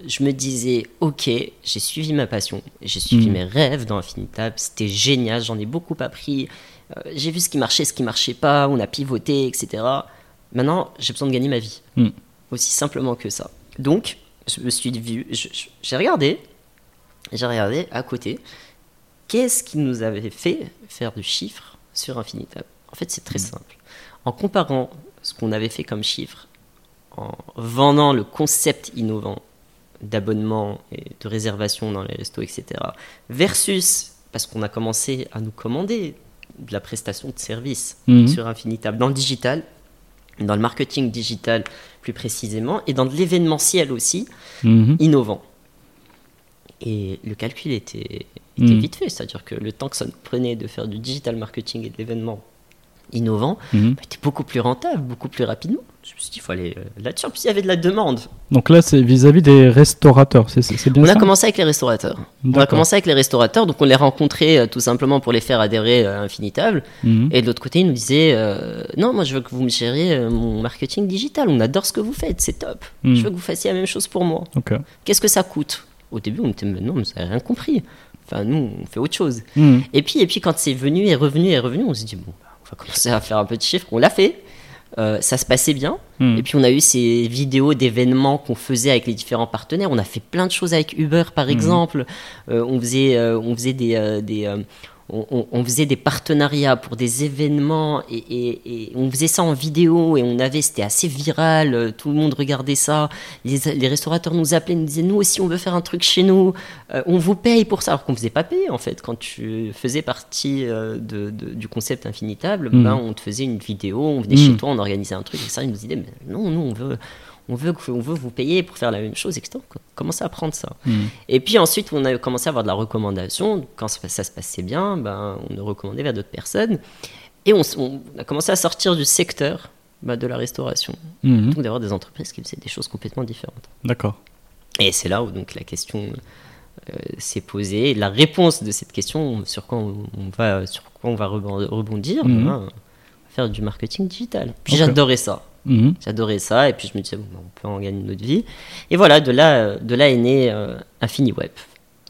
S2: je me disais, ok, j'ai suivi ma passion, j'ai suivi
S1: Mm.
S2: mes rêves dans Infinitab, c'était génial, j'en ai beaucoup appris, euh, j'ai vu ce qui marchait, ce qui marchait pas, on a pivoté, etc. Maintenant, j'ai besoin de gagner ma vie.
S1: Mm.
S2: Aussi simplement que ça. Donc, je me suis vu, j'ai regardé, j'ai regardé à côté, qu'est-ce qui nous avait fait faire du chiffre sur Infinitab En fait, c'est très simple. En comparant ce qu'on avait fait comme chiffre, en vendant le concept innovant d'abonnement et de réservation dans les restos, etc., versus, parce qu'on a commencé à nous commander de la prestation de service
S1: Mhm.
S2: sur Infinitab, dans le digital, dans le marketing digital plus précisément, et dans de l'événementiel aussi,
S1: Mhm.
S2: innovant. Et le calcul était, était
S1: Mhm.
S2: vite fait, c'est-à-dire que le temps que ça nous prenait de faire du digital marketing et de l'événement innovant, bah, était beaucoup plus rentable, beaucoup plus rapidement. Je me suis dit, il faut aller euh, là-dessus. En plus, il y avait de la demande.
S1: Donc là, c'est vis-à-vis des restaurateurs, c'est c'est- bien
S2: On a
S1: ça
S2: commencé avec les restaurateurs. On a commencé avec les restaurateurs, donc on les rencontrait euh, tout simplement pour les faire adhérer à Infinitable.
S1: Mhm.
S2: Et de l'autre côté, ils nous disaient euh, Non, moi je veux que vous me gériez euh, mon marketing digital. On adore ce que vous faites, c'est top.
S1: Mhm.
S2: Je veux que vous fassiez la même chose pour moi. Qu'est-ce que ça coûte? Au début, on était Non, mais vous n'avez rien compris. Enfin, nous, on fait autre chose.
S1: Mhm.
S2: Et puis, et puis quand c'est venu et revenu et revenu, on s'est dit Bon, bah, on va commencer à faire un peu de chiffres. On l'a fait. Euh, ça se passait bien.
S1: Mhm.
S2: Et puis on a eu ces vidéos d'événements qu'on faisait avec les différents partenaires. On a fait plein de choses avec Uber, par exemple. Euh, on faisait, euh, on faisait des, des on, on- on faisait des partenariats pour des événements et, et- et on faisait ça en vidéo et on avait, c'était assez viral. euh, Tout le monde regardait ça. Les, les restaurateurs nous appelaient, nous disaient nous aussi on veut faire un truc chez nous. Euh, on vous paye pour ça, alors qu'on faisait pas payer en fait. Quand tu faisais partie euh, de, de- du concept infinitable,
S1: Mhm.
S2: ben, on te faisait une vidéo, on venait
S1: Mhm.
S2: chez toi, on organisait un truc, et ça, ils nous disaient, mais non, nous, on veut, on veut, on veut vous payer pour faire la même chose, etc. On commençait à prendre ça.
S1: Mhm.
S2: Et puis ensuite, on a commencé à avoir de la recommandation. Quand ça, ça se passait bien, ben, on nous recommandait vers d'autres personnes. Et on, on a commencé à sortir du secteur ben, de la restauration.
S1: Mhm.
S2: Donc d'avoir des entreprises qui faisaient des choses complètement différentes.
S1: D'accord.
S2: Et c'est là où donc la question euh, s'est posée. La réponse de cette question, sur quoi on, on va, sur quoi on va rebon- rebondir,
S1: Mhm.
S2: ben, faire du marketing digital. Puis j'adorais ça.
S1: Mhm.
S2: J'adorais ça, et puis je me disais, bon, bah, on peut en gagner notre vie. Et voilà, de là, de là est né euh, InfiniWeb.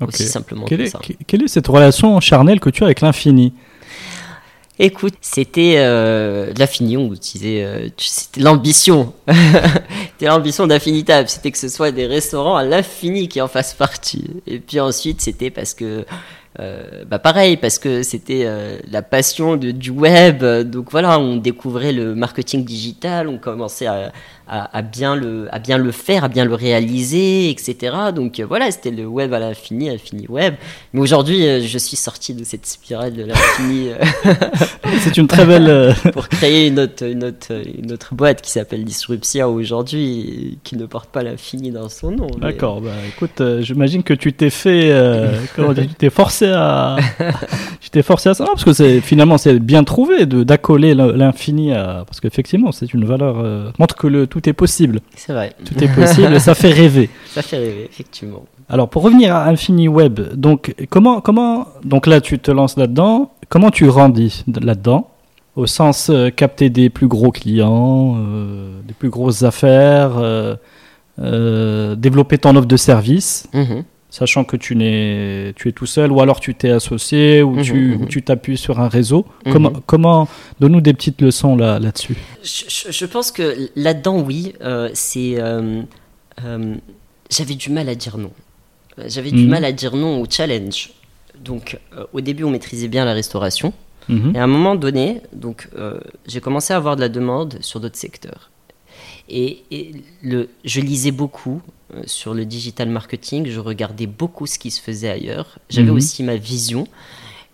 S1: Ok.
S2: Aussi simplement
S1: Quelle
S2: que
S1: est,
S2: ça.
S1: que- quelle est cette relation charnelle que tu as avec l'infini?
S2: Écoute, c'était euh, l'infini, on utilisait, euh, c'était l'ambition. c'était l'ambition d'Infinitab, c'était que ce soit des restaurants à l'infini qui en fassent partie. Et puis ensuite, c'était parce que, euh, bah pareil, parce que c'était euh, la passion de- du web. Donc voilà, on découvrait le marketing digital, on commençait à, à, à bien, le, à bien le faire, à bien le réaliser, etc. Donc euh, voilà, c'était le web à l'infini, infini web. Mais aujourd'hui, euh, je suis sorti de cette spirale de l'infini. euh,
S1: C'est une très belle.
S2: pour créer une autre, une autre, une autre boîte qui s'appelle Disruptia aujourd'hui, qui ne porte pas l'infini dans son nom. mais-
S1: D'accord, bah écoute, euh, j'imagine que tu t'es fait, comment dire, tu t'es forcé à, tu t'es forcé à ça, Non, parce que finalement c'est bien trouvé d'accoler l'in- l'infini à, parce qu'effectivement c'est une valeur montre que le tout est possible,
S2: C'est vrai,
S1: tout est possible, ça fait rêver.
S2: ça fait rêver, effectivement.
S1: Alors pour revenir à Infini Web, donc comment comment donc là tu te lances là-dedans, comment tu grandis là-dedans? Au sens euh, capter des plus gros clients, euh, des plus grosses affaires, euh, euh, développer ton offre de service.
S2: Mhm.
S1: Sachant que tu, n'es, tu es tout seul, ou alors tu t'es associé, ou
S2: Mhm,
S1: tu, t'appuies sur un réseau.
S2: Mhm.
S1: Comment, comment donne-nous des petites leçons là, là-dessus.
S2: Je, je- je pense que là-dedans, oui, euh, c'est. euh, euh, j'avais du mal à dire non. J'avais du
S1: Mhm.
S2: mal à dire non au challenge. Donc, euh, au début, on maîtrisait bien la restauration. Et à un moment donné, donc, euh, j'ai commencé à avoir de la demande sur d'autres secteurs. Et, et le, je lisais beaucoup sur le digital marketing, je regardais beaucoup ce qui se faisait ailleurs. J'avais
S1: Mhm.
S2: aussi ma vision.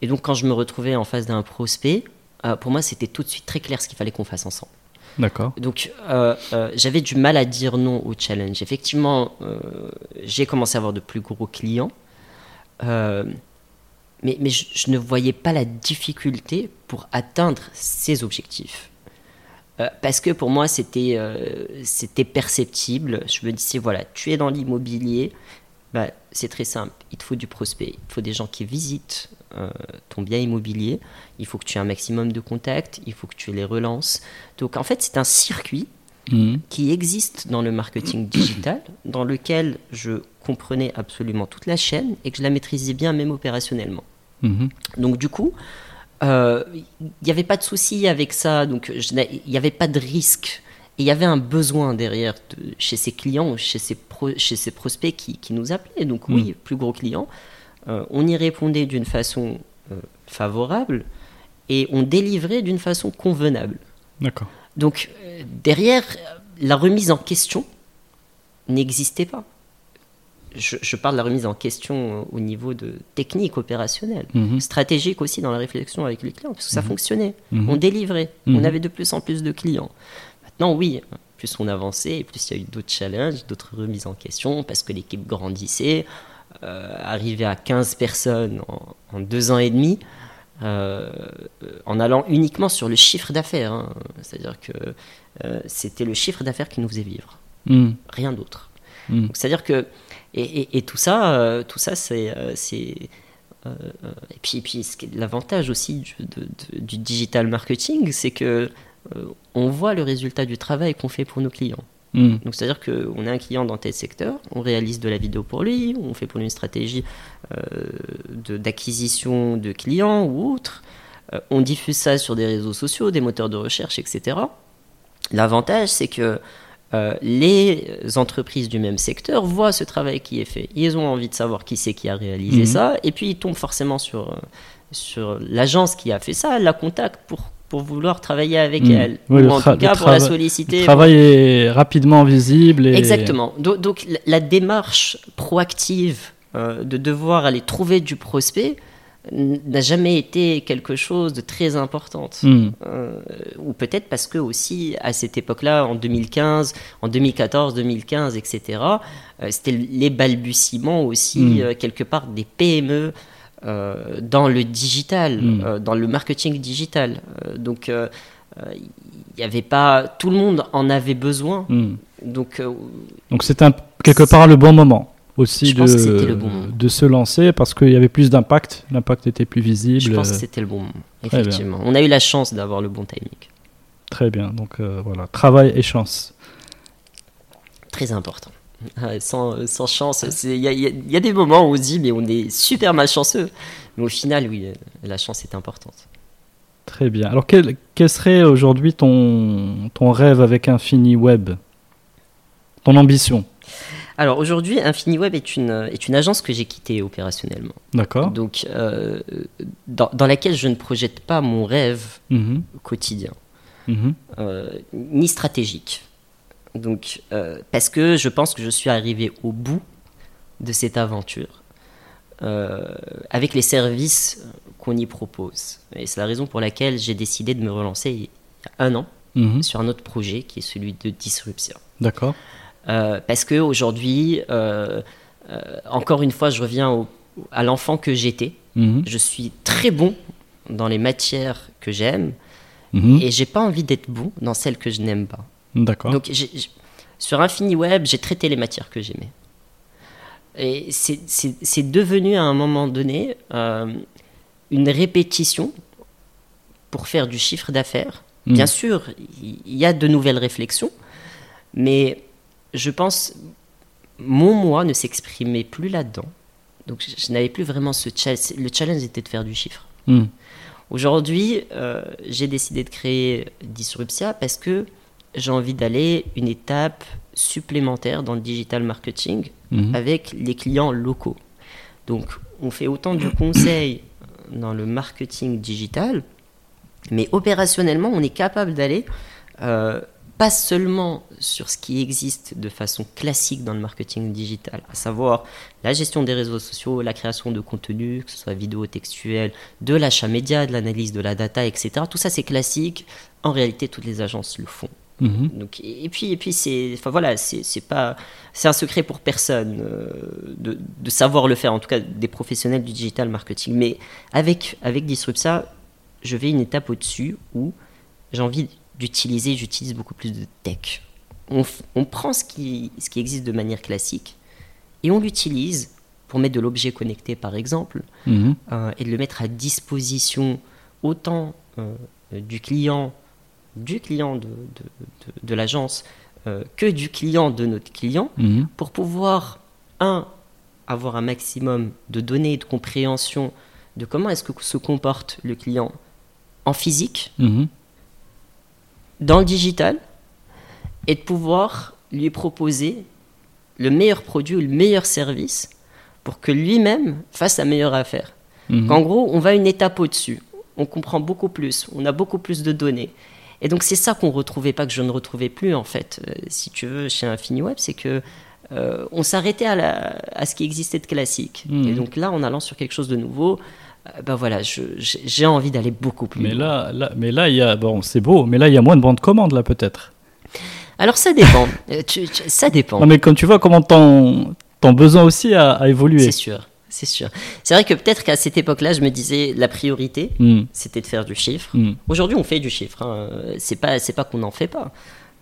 S2: Et donc, quand je me retrouvais en face d'un prospect, euh, pour moi, c'était tout de suite très clair ce qu'il fallait qu'on fasse ensemble.
S1: D'accord.
S2: Donc, euh, euh, j'avais du mal à dire non au challenge. Effectivement, euh, j'ai commencé à avoir de plus gros clients, euh, mais, mais je, je ne voyais pas la difficulté pour atteindre ces objectifs. Euh, parce que pour moi, c'était euh, c'était perceptible. Je me disais, voilà, tu es dans l'immobilier, bah, c'est très simple. Il te faut du prospect, il te faut des gens qui visitent euh, ton bien immobilier. Il faut que tu aies un maximum de contacts, il faut que tu les relances. Donc en fait, c'est un circuit
S1: Mhm.
S2: qui existe dans le marketing digital, dans lequel je comprenais absolument toute la chaîne et que je la maîtrisais bien même opérationnellement.
S1: Mhm.
S2: Donc du coup, il n'y avait pas de souci avec ça, donc il n'y avait pas de risque. Et il y avait un besoin derrière de- chez ses clients, chez ses, pro- chez ses prospects qui, qui nous appelaient. Donc oui, plus gros clients. Euh, on y répondait d'une façon euh, favorable et on délivrait d'une façon convenable.
S1: D'accord.
S2: Donc euh, derrière, la remise en question n'existait pas. Je, je parle de la remise en question au niveau de technique opérationnelle,
S1: Mhm.
S2: stratégique aussi dans la réflexion avec les clients, parce que ça fonctionnait.
S1: Mhm.
S2: On délivrait,
S1: Mhm.
S2: on avait de plus en plus de clients. Maintenant, oui, plus on avançait, plus il y a eu d'autres challenges, d'autres remises en question, parce que l'équipe grandissait, euh, arrivait à 15 personnes en, en deux ans et demi, euh, en allant uniquement sur le chiffre d'affaires. hein. C'est-à-dire que euh, c'était le chiffre d'affaires qui nous faisait vivre,
S1: Mhm.
S2: rien d'autre.
S1: Mhm.
S2: C'est-à-dire que et, et- et tout ça, euh, tout ça, c'est euh, euh, et puis, et puis l'avantage aussi du, de- de- du digital marketing, c'est que euh, on voit le résultat du travail qu'on fait pour nos clients.
S1: Mhm.
S2: Donc c'est-à-dire qu'on a un client dans tel secteur, on réalise de la vidéo pour lui, on fait pour lui une stratégie euh, de- d'acquisition de, clients ou autre, Euh, on diffuse ça sur des réseaux sociaux, des moteurs de recherche, etc. L'avantage, c'est que euh, les entreprises du même secteur voient ce travail qui est fait. Ils ont envie de savoir qui c'est qui a réalisé
S1: Mhm.
S2: ça, et puis ils tombent forcément sur, euh, sur l'agence qui a fait ça, la contacte pour, pour vouloir travailler avec
S1: Mhm.
S2: elle,
S1: Oui,
S2: ou en tout cas pour la solliciter.
S1: Le travail est rapidement visible. Et...
S2: Exactement. Do- Donc, la- démarche proactive euh, de devoir aller trouver du prospect n'a jamais été quelque chose de très importante.
S1: Mhm.
S2: Euh, ou peut-être parce que aussi à cette époque-là, en 2015, en 2014, 2015, etc., euh, c'était les balbutiements aussi
S1: Mm.
S2: euh, quelque part des PME euh, dans le digital,
S1: Mm.
S2: euh, dans le marketing digital. Donc il n'y avait pas, tout le monde en avait besoin. Donc
S1: Donc c'était un- quelque part le bon moment aussi de,
S2: le bon
S1: de se lancer parce qu'il y avait plus d'impact, l'impact était plus visible.
S2: je pense que
S1: euh,
S2: c'était le bon moment, effectivement. On a eu la chance d'avoir le bon timing.
S1: Très bien. Donc euh, voilà, travail et chance.
S2: Très important. Sans, sans chance, il y, y, a des moments où on se dit mais on est super malchanceux. Mais au final, oui, la chance est importante.
S1: Très bien. Alors quel, quel serait aujourd'hui ton, ton rêve avec Infini Web? Ton ambition?
S2: Alors aujourd'hui, InfiniWeb est une, est une agence que j'ai quittée opérationnellement.
S1: D'accord.
S2: Donc, euh, dans, dans, laquelle je ne projette pas mon rêve
S1: Mhm.
S2: quotidien,
S1: Mhm.
S2: euh, ni stratégique. Donc, euh, parce que je pense que je suis arrivé au bout de cette aventure avec les services qu'on y propose. Et c'est la raison pour laquelle j'ai décidé de me relancer il y a un an
S1: Mhm.
S2: sur un autre projet qui est celui de Disruption.
S1: D'accord.
S2: Euh, parce que aujourd'hui, euh, euh, encore une fois, je reviens au- à l'enfant que j'étais.
S1: Mhm.
S2: Je suis très bon dans les matières que j'aime
S1: Mhm.
S2: et j'ai pas envie d'être bon dans celles que je n'aime pas.
S1: D'accord.
S2: Donc, sur InfiniWeb, j'ai traité les matières que j'aimais. Et c'est- devenu à un moment donné une répétition pour faire du chiffre d'affaires.
S1: Mhm.
S2: Bien sûr, il il y a de nouvelles réflexions, mais je pense mon moi ne s'exprimait plus là-dedans. Donc je, je n'avais plus vraiment ce challenge. Le challenge était de faire du chiffre.
S1: Mhm.
S2: Aujourd'hui, euh, j'ai décidé de créer Disruptia parce que j'ai envie d'aller une étape supplémentaire dans le digital marketing
S1: Mhm.
S2: avec les clients locaux. Donc, on fait autant du conseil dans le marketing digital, mais opérationnellement, on est capable d'aller euh, pas seulement sur ce qui existe de façon classique dans le marketing digital, à savoir la gestion des réseaux sociaux, la création de contenu, que ce soit vidéo, textuel, de l'achat média, de l'analyse de la data, etc. Tout ça, c'est classique. En réalité, toutes les agences le font.
S1: Mhm.
S2: Donc, et puis, et puis c'est, enfin voilà, c'est, c'est pas, c'est un secret pour personne euh, de, de savoir le faire, en tout cas des professionnels du digital marketing. Mais avec avec je vais une étape au-dessus où j'ai envie d'utiliser, j'utilise beaucoup plus de tech. On, on prend ce qui, ce qui existe de manière classique et on l'utilise pour mettre de l'objet connecté, par exemple,
S1: Mhm.
S2: euh, et de le mettre à disposition autant euh, du client, du client de, de, de- de l'agence, euh, que du client de notre client,
S1: Mhm.
S2: pour pouvoir, un, avoir un maximum de données et de compréhension de comment est-ce que se comporte le client en physique,
S1: Mhm.
S2: Dans le digital, et de pouvoir lui proposer le meilleur produit ou le meilleur service pour que lui-même fasse la meilleure affaire.
S1: Mhm.
S2: En gros, on va une étape au-dessus. On comprend beaucoup plus, on a beaucoup plus de données. Et donc c'est ça qu'on retrouvait pas, que je ne retrouvais plus en fait, euh, si tu veux, chez InfiniWeb, c'est que euh, on s'arrêtait à, ce qui existait de classique.
S1: Mhm.
S2: Et donc là, en allant sur quelque chose de nouveau, ben voilà, j'ai envie d'aller beaucoup plus
S1: Mais
S2: loin.
S1: là, là, mais là, il y a bon, c'est beau, mais là, il y a moins de bandes commandes là peut-être.
S2: Alors ça dépend, Euh, tu- tu- ça dépend.
S1: Non, mais quand tu vois comment ton, ton besoin aussi a, a évolué.
S2: C'est sûr, c'est sûr. C'est vrai que peut-être qu'à cette époque-là, je me disais la priorité,
S1: Mhm.
S2: c'était de faire du chiffre.
S1: Mhm.
S2: Aujourd'hui, on fait du chiffre. hein. C'est pas, pas qu'on n'en fait pas,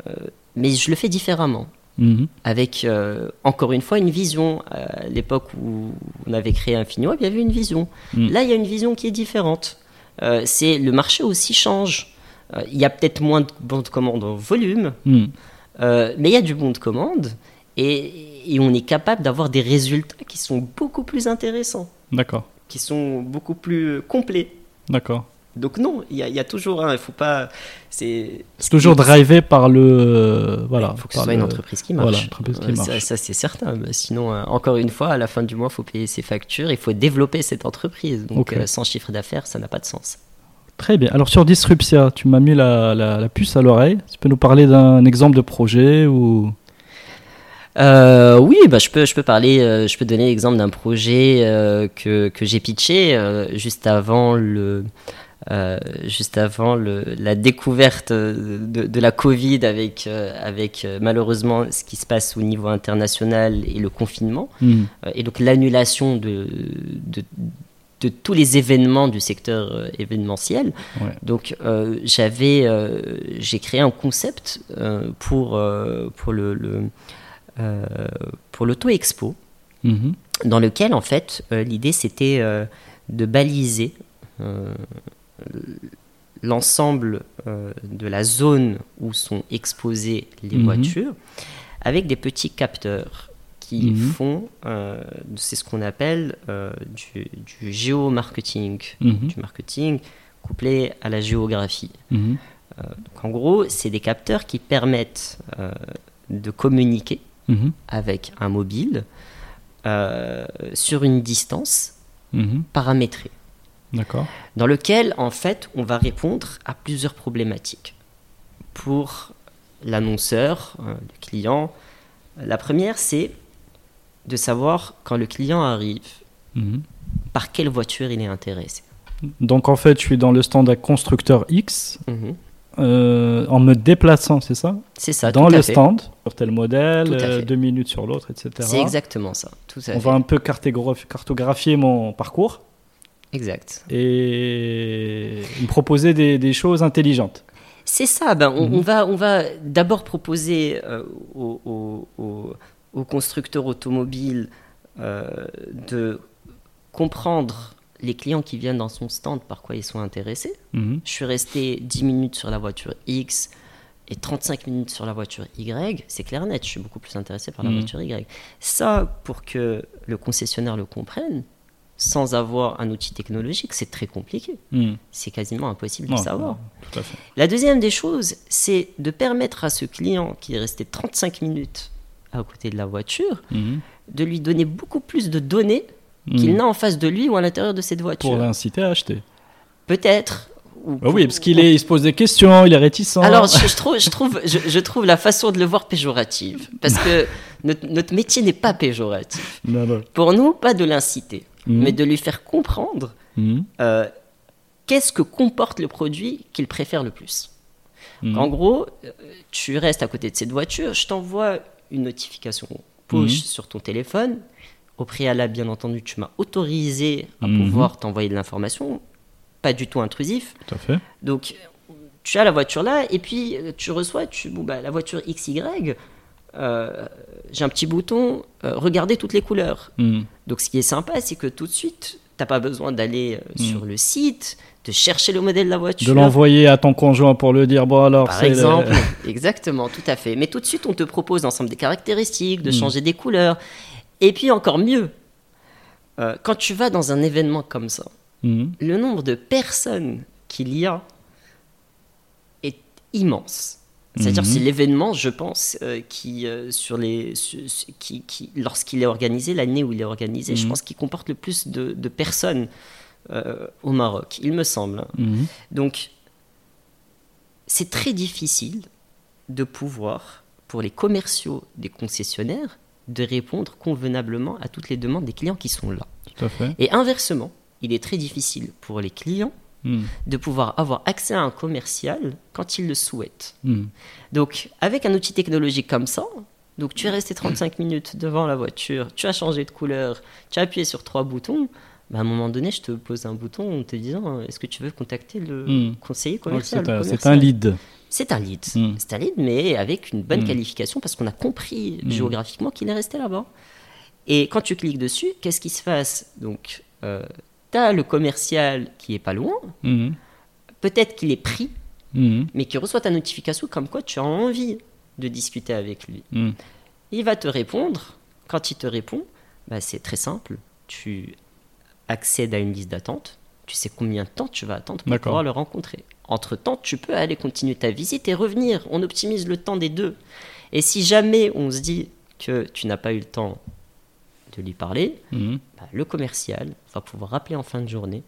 S2: Euh, mais je le fais différemment.
S1: Mhm.
S2: Avec euh, encore une fois une vision. À l'époque où on avait créé InfiniWeb, il y avait une vision.
S1: Mm.
S2: Là, il y a une vision qui est différente. Euh, c'est le marché aussi change. Euh, il y a peut-être moins de bons de commande en volume,
S1: Mhm.
S2: euh, mais il y a du bon de commande et, et on est capable d'avoir des résultats qui sont beaucoup plus intéressants,
S1: D'accord,
S2: qui sont beaucoup plus complets.
S1: d'accord.
S2: Donc non, il y, a- il y a toujours un, il faut pas, c'est
S1: toujours drivé par le, voilà.
S2: Il faut que ce soit une entreprise qui marche.
S1: Voilà, entreprise qui marche.
S2: Ça, ça, c'est certain. Sinon, euh, encore une fois, à la fin du mois, il faut payer ses factures, il faut développer cette entreprise. Donc euh, sans chiffre d'affaires, ça n'a pas de sens.
S1: Très bien. Alors sur Disruptia, tu m'as mis la, la- la puce à l'oreille. Tu peux nous parler d'un exemple de projet ou?
S2: Euh, oui, bah, je, peux, je peux parler, euh, je peux donner l'exemple d'un projet euh, que, que j'ai pitché juste avant le. Euh, juste avant le, la découverte de, de la Covid avec, euh, avec euh, malheureusement ce qui se passe au niveau international et le confinement. Euh, et donc l'annulation de, de, de tous les événements du secteur événementiel.
S1: Ouais.
S2: Donc j'avais, j'ai créé un concept pour, pour le, le pour l'auto-expo,
S1: Mhm.
S2: dans lequel en fait l'idée c'était de baliser euh, l'ensemble euh, de la zone où sont exposées les
S1: Mhm.
S2: voitures avec des petits capteurs qui
S1: Mhm.
S2: font, euh, c'est ce qu'on appelle euh, du, du géomarketing,
S1: Mhm.
S2: du marketing couplé à la géographie. Donc, en gros, c'est des capteurs qui permettent euh, de communiquer avec un mobile euh, sur une distance paramétrée. Dans lequel en fait on va répondre à plusieurs problématiques. Pour l'annonceur, euh, le client, la première c'est de savoir quand le client arrive,
S1: Mhm.
S2: par quelle voiture il est intéressé.
S1: Donc en fait, je suis dans le stand à constructeur X
S2: Mhm.
S1: euh, en me déplaçant, c'est ça?
S2: C'est ça,
S1: Dans
S2: tout à
S1: le
S2: fait.
S1: stand, sur tel modèle, euh, deux minutes sur l'autre, etc.
S2: C'est exactement ça, tout à
S1: On
S2: fait.
S1: va un peu cartograph- cartographier mon parcours
S2: Exact.
S1: et me proposer des, des choses intelligentes.
S2: C'est ça. Ben, on,
S1: Mhm.
S2: on va, on va d'abord proposer euh, aux, aux- aux- aux constructeurs automobiles euh, de comprendre les clients qui viennent dans son stand, par quoi ils sont intéressés.
S1: Mhm.
S2: Je suis resté 10 minutes sur la voiture X et 35 minutes sur la voiture Y. C'est clair net, je suis beaucoup plus intéressé par la
S1: Mhm.
S2: voiture Y. Ça, pour que le concessionnaire le comprenne, sans avoir un outil technologique, c'est très compliqué.
S1: Mhm.
S2: C'est quasiment impossible
S1: Non,
S2: de savoir.
S1: non, tout à fait.
S2: La deuxième des choses, c'est de permettre à ce client qui est resté 35 minutes à côté de la voiture,
S1: Mhm.
S2: de lui donner beaucoup plus de données qu'il
S1: Mhm.
S2: n'a en face de lui ou à l'intérieur de cette
S1: Pour
S2: voiture.
S1: l'inciter à acheter.
S2: Peut-être. ou-
S1: Bah oui, parce qu'il est, il se pose des questions, il est réticent.
S2: Alors, je, je trouve, je, trouve, je, je trouve la façon de le voir péjorative. Parce que notre, notre métier n'est pas péjoratif.
S1: Non, non.
S2: Pour nous, pas de l'inciter,
S1: Mhm.
S2: mais de lui faire comprendre
S1: Mhm.
S2: euh, qu'est-ce que comporte le produit qu'il préfère le plus.
S1: Mhm.
S2: En gros, euh, tu restes à côté de cette voiture, je t'envoie une notification push sur ton téléphone. Au préalable, bien entendu, tu m'as autorisé à pouvoir t'envoyer de l'information, pas du tout intrusif.
S1: Tout à fait.
S2: Donc, tu as la voiture là, et puis euh, tu reçois tu, bon, bah, la voiture XY. euh, J'ai un petit bouton, euh, regarder toutes les couleurs.
S1: Mhm.
S2: Donc, ce qui est sympa, c'est que tout de suite, t'as pas besoin d'aller euh,
S1: Mhm.
S2: sur le site, de chercher le modèle de la voiture.
S1: De l'envoyer à ton conjoint pour le dire bon alors
S2: Par
S1: le-
S2: exemple, exactement, tout à fait. Mais tout de suite, on te propose l'ensemble des caractéristiques, de
S1: Mm.
S2: changer des couleurs. Et puis encore mieux, euh, quand tu vas dans un événement comme ça, le nombre de personnes qu'il y a est immense. C'est-à-dire
S1: Mhm.
S2: c'est l'événement, je pense, euh, qui, euh, sur les, su- qui, qui- lorsqu'il est organisé, l'année où il est organisé, je
S1: Mhm.
S2: pense qu'il comporte le plus de, de personnes euh, au Maroc, il me semble.
S1: Mhm.
S2: Donc, c'est très difficile de pouvoir, pour les commerciaux des concessionnaires, de répondre convenablement à toutes les demandes des clients qui sont là.
S1: Tout à fait.
S2: Et inversement, il est très difficile pour les clients
S1: Mhm.
S2: de pouvoir avoir accès à un commercial quand ils le souhaitent.
S1: Mhm.
S2: Donc, avec un outil technologique comme ça, donc tu es resté 35 minutes devant la voiture, tu as changé de couleur, tu as appuyé sur trois boutons, bah, à un moment donné, je te pose un bouton en te disant est-ce que tu veux contacter le
S1: Mm.
S2: conseiller commercial
S1: C'est un, lead.
S2: C'est un lead. C'est un lead, mais avec une bonne qualification parce qu'on a compris géographiquement qu'il est resté là-bas. Et quand tu cliques dessus, qu'est-ce qui se passe? Donc, tu as le commercial qui est pas loin,
S1: Mhm.
S2: peut-être qu'il est pris,
S1: Mhm.
S2: mais qui reçoit ta notification comme quoi tu as envie de discuter avec lui.
S1: Mhm.
S2: Il va te répondre. Quand il te répond, bah, c'est très simple. Tu accèdes à une liste d'attente. Tu sais combien de temps tu vas attendre pour pouvoir le rencontrer. Entre-temps, tu peux aller continuer ta visite et revenir. On optimise le temps des deux. Et si jamais on se dit que tu n'as pas eu le temps de lui parler, bah, le commercial va pouvoir rappeler en fin de journée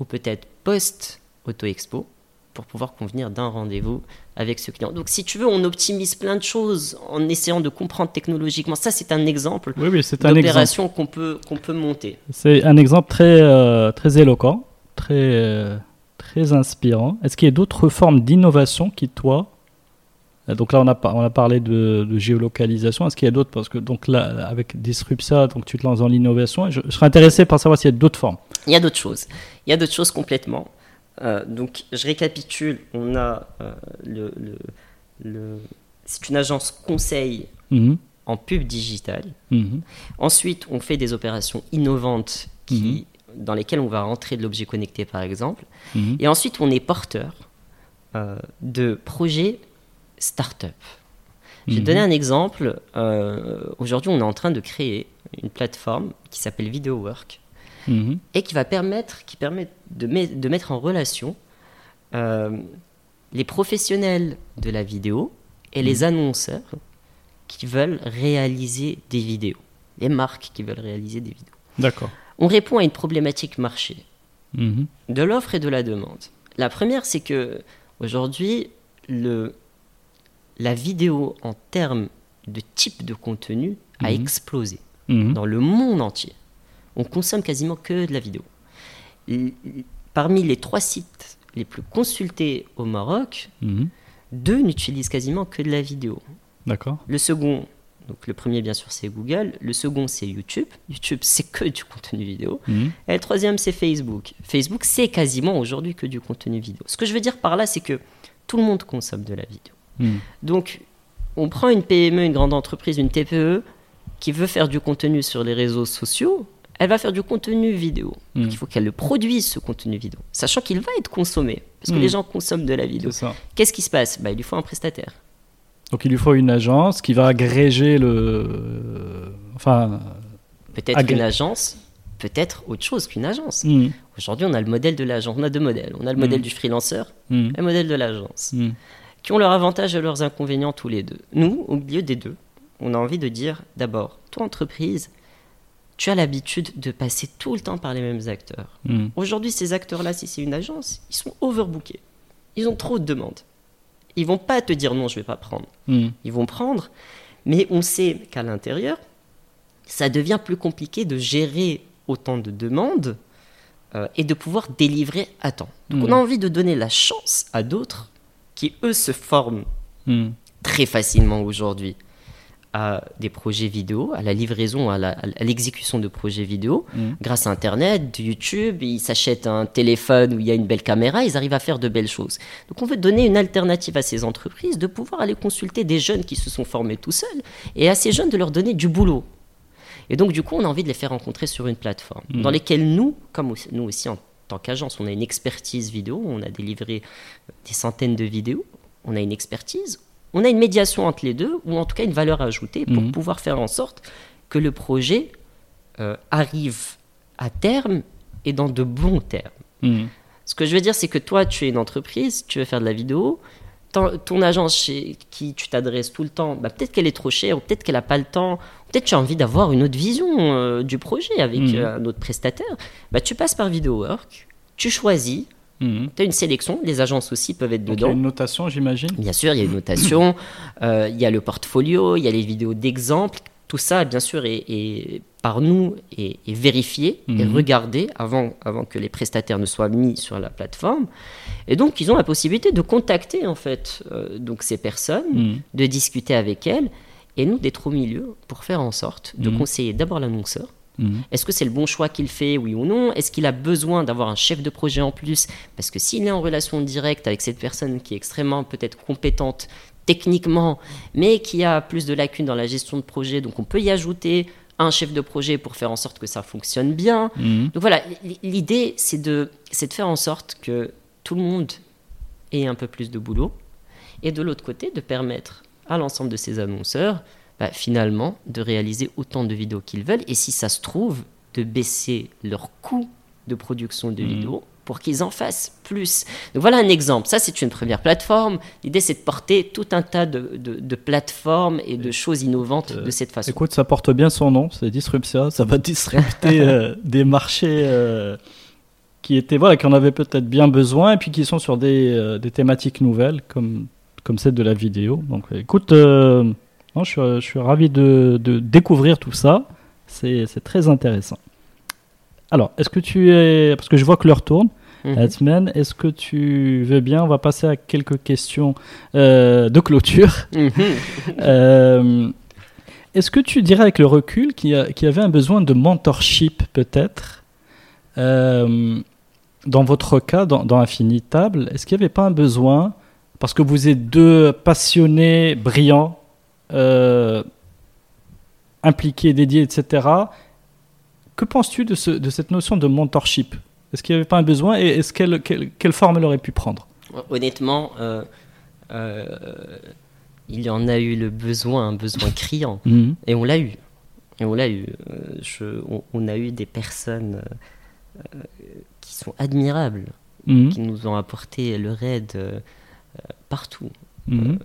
S2: ou peut-être post-auto-expo pour pouvoir convenir d'un rendez-vous avec ce client. Donc si tu veux, on optimise plein de choses en essayant de comprendre technologiquement. Ça, c'est un exemple
S1: Oui, oui, c'est un exemple.
S2: d'opération qu'on peut, qu'on peut monter.
S1: C'est un exemple très, euh, très éloquent, très, euh, très inspirant. Est-ce qu'il y a d'autres formes d'innovation qui, toi, donc là on a, par- on a parlé de, de géolocalisation, est-ce qu'il y a d'autres? Parce que donc là, avec Disrupsa, donc tu te lances dans l'innovation. Je, je serais intéressé par savoir s'il y a d'autres formes.
S2: Il y a d'autres choses. Il y a d'autres choses complètement. Euh, donc, je récapitule. On a euh, le, le- le- c'est une agence conseil
S1: Mhm.
S2: en pub digital.
S1: Mhm.
S2: Ensuite, on fait des opérations innovantes qui, dans lesquelles on va rentrer de l'objet connecté, par exemple.
S1: Mhm.
S2: Et ensuite, on est porteur euh, de projets start-up. Je vais
S1: Mhm.
S2: donner un exemple. Euh, Aujourd'hui, on est en train de créer une plateforme qui s'appelle VideoWork
S1: Mhm.
S2: et qui va permettre, qui permet de, met- de mettre en relation euh, les professionnels de la vidéo et les annonceurs qui veulent réaliser des vidéos, les marques qui veulent réaliser des vidéos.
S1: D'accord.
S2: On répond à une problématique marché
S1: Mhm.
S2: de l'offre et de la demande. La première, c'est que aujourd'hui, le, la vidéo en termes de type de contenu a
S1: Mhm.
S2: explosé
S1: Mhm.
S2: dans le monde entier. On consomme quasiment que de la vidéo. Parmi les trois sites les plus consultés au Maroc,
S1: Mhm.
S2: deux n'utilisent quasiment que de la vidéo.
S1: D'accord.
S2: Le second, donc le premier bien sûr c'est Google, le second c'est YouTube. YouTube c'est que du contenu vidéo. Et le troisième, c'est Facebook. Facebook, c'est quasiment aujourd'hui que du contenu vidéo. Ce que je veux dire par là, c'est que tout le monde consomme de la vidéo.
S1: Mhm.
S2: Donc, on prend une PME, une grande entreprise, une TPE, qui veut faire du contenu sur les réseaux sociaux, elle va faire du contenu vidéo.
S1: Mhm.
S2: Donc, il faut qu'elle le produise, ce contenu vidéo, sachant qu'il va être consommé, parce que
S1: Mhm.
S2: les gens consomment de la vidéo. Qu'est-ce qui se passe? Bah, Il lui faut un prestataire.
S1: Donc il lui faut une agence qui va agréger le. Enfin.
S2: Peut-être
S1: Agré-
S2: une agence, peut-être autre chose qu'une agence. Aujourd'hui, on a le modèle de l'agence. On a deux modèles. On a le modèle du freelanceur
S1: Mhm.
S2: et le modèle de l'agence. Qui ont leurs avantages et leurs inconvénients tous les deux. Nous, au milieu des deux, on a envie de dire d'abord, toi entreprise, tu as l'habitude de passer tout le temps par les mêmes acteurs.
S1: Mhm.
S2: Aujourd'hui, ces acteurs-là, si c'est une agence, ils sont overbookés. Ils ont trop de demandes. Ils vont pas te dire non, je vais pas prendre.
S1: Mhm.
S2: Ils vont prendre, mais on sait qu'à l'intérieur, ça devient plus compliqué de gérer autant de demandes euh, et de pouvoir délivrer à temps. Donc on a envie de donner la chance à d'autres qui, eux, se forment
S1: Mhm.
S2: très facilement aujourd'hui à des projets vidéo, à la livraison, à l'exécution de projets vidéo.
S1: Mhm.
S2: Grâce à Internet, YouTube, ils s'achètent un téléphone où il y a une belle caméra, ils arrivent à faire de belles choses. Donc on veut donner une alternative à ces entreprises de pouvoir aller consulter des jeunes qui se sont formés tout seuls et à ces jeunes de leur donner du boulot. Et donc du coup, on a envie de les faire rencontrer sur une plateforme
S1: Mhm.
S2: dans lesquelles nous, comme nous aussi en tant qu'agence, on a une expertise vidéo, on a délivré des centaines de vidéos, on a une expertise, on a une médiation entre les deux, ou en tout cas une valeur ajoutée pour
S1: Mhm.
S2: pouvoir faire en sorte que le projet euh, arrive à terme et dans de bons termes.
S1: Mhm.
S2: Ce que je veux dire, c'est que toi, tu es une entreprise, tu veux faire de la vidéo, ton, ton agence chez qui tu t'adresses tout le temps, bah, peut-être qu'elle est trop chère, ou peut-être qu'elle n'a pas le temps, peut-être tu as envie d'avoir une autre vision euh, du projet avec
S1: Mhm.
S2: euh, un autre prestataire, bah, tu passes par VideoWork, tu choisis,
S1: Mhm.
S2: tu as une sélection, les agences aussi peuvent être
S1: Donc il y a
S2: dedans.
S1: une notation, j'imagine?
S2: Bien sûr, il y a une notation, euh, il y a le portfolio, il y a les vidéos d'exemple. Tout ça, bien sûr, est, est par nous est, est vérifié et
S1: Mhm.
S2: regardé avant, avant que les prestataires ne soient mis sur la plateforme. Et donc, ils ont la possibilité de contacter en fait euh, donc ces personnes,
S1: Mhm.
S2: de discuter avec elles, et nous d'être au milieu pour faire en sorte de
S1: Mhm.
S2: conseiller d'abord l'annonceur. Est-ce que c'est le bon choix qu'il fait, oui ou non? Est-ce qu'il a besoin d'avoir un chef de projet en plus? Parce que s'il est en relation directe avec cette personne qui est extrêmement peut-être compétente techniquement, mais qui a plus de lacunes dans la gestion de projet, donc on peut y ajouter un chef de projet pour faire en sorte que ça fonctionne bien.
S1: Mhm.
S2: Donc voilà, l'idée c'est de, c'est de faire en sorte que tout le monde ait un peu plus de boulot, et de l'autre côté de permettre à l'ensemble de ces annonceurs bah, finalement de réaliser autant de vidéos qu'ils veulent, et si ça se trouve, de baisser leur coût de production de
S1: Mhm.
S2: vidéos pour qu'ils en fassent plus. Donc voilà un exemple, ça c'est une première plateforme, l'idée c'est de porter tout un tas de, de- de plateformes et de choses innovantes
S1: Euh,
S2: de cette façon.
S1: Écoute, ça porte bien son nom, c'est Disruptia. Ça va disrupter euh, des marchés euh, qui étaient voilà, qui en avaient peut-être bien besoin et puis qui sont sur des, des thématiques nouvelles comme comme celle de la vidéo. Donc, écoute, non, je, suis, je suis ravi de, de découvrir tout ça. C'est très intéressant. Alors, est-ce que tu es parce que je vois que l'heure tourne.
S2: Mhm.
S1: Hetzman, est-ce que tu veux bien On va passer à quelques questions euh, de clôture.
S2: Mhm.
S1: Euh, Est-ce que tu dirais avec le recul qu'il y, a- qu'il y avait un besoin de mentorship peut-être euh, dans votre cas, dans, dans Infinitable Est-ce qu'il n'y avait pas un besoin, parce que vous êtes deux passionnés, brillants, impliqués, dédiés, etc. Que penses-tu de, ce- de cette notion de mentorship? Est-ce qu'il n'y avait pas un besoin et est-ce qu'elle, quelle, quelle forme elle aurait pu prendre?
S2: Honnêtement, euh, euh, il y en a eu le besoin, un besoin criant,
S1: Mhm.
S2: et on l'a eu. Et on l'a eu. Euh, je- on, on a eu des personnes euh, qui sont admirables,
S1: Mhm.
S2: qui nous ont apporté leur aide euh, partout.
S1: Mhm.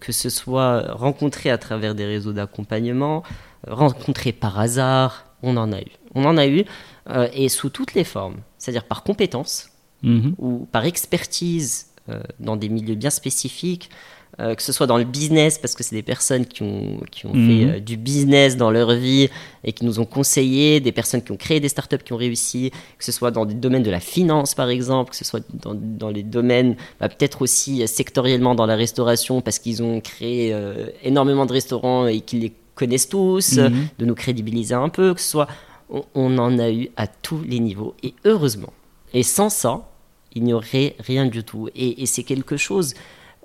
S2: que ce soit rencontré à travers des réseaux d'accompagnement, rencontré par hasard, on en a eu. On en a eu, euh, et sous toutes les formes, c'est-à-dire par compétence
S1: Mhm.
S2: ou par expertise euh, dans des milieux bien spécifiques, euh, que ce soit dans le business, parce que c'est des personnes qui ont, qui ont
S1: Mhm.
S2: fait euh, du business dans leur vie et qui nous ont conseillé, des personnes qui ont créé des startups qui ont réussi, que ce soit dans des domaines de la finance par exemple, que ce soit dans, dans les domaines bah, peut-être aussi sectoriellement dans la restauration, parce qu'ils ont créé euh, énormément de restaurants et qu'ils les connaissent tous,
S1: Mhm.
S2: de nous crédibiliser un peu, que ce soit... On, on en a eu à tous les niveaux, et heureusement. Et sans ça, il n'y aurait rien du tout. Et, et c'est quelque chose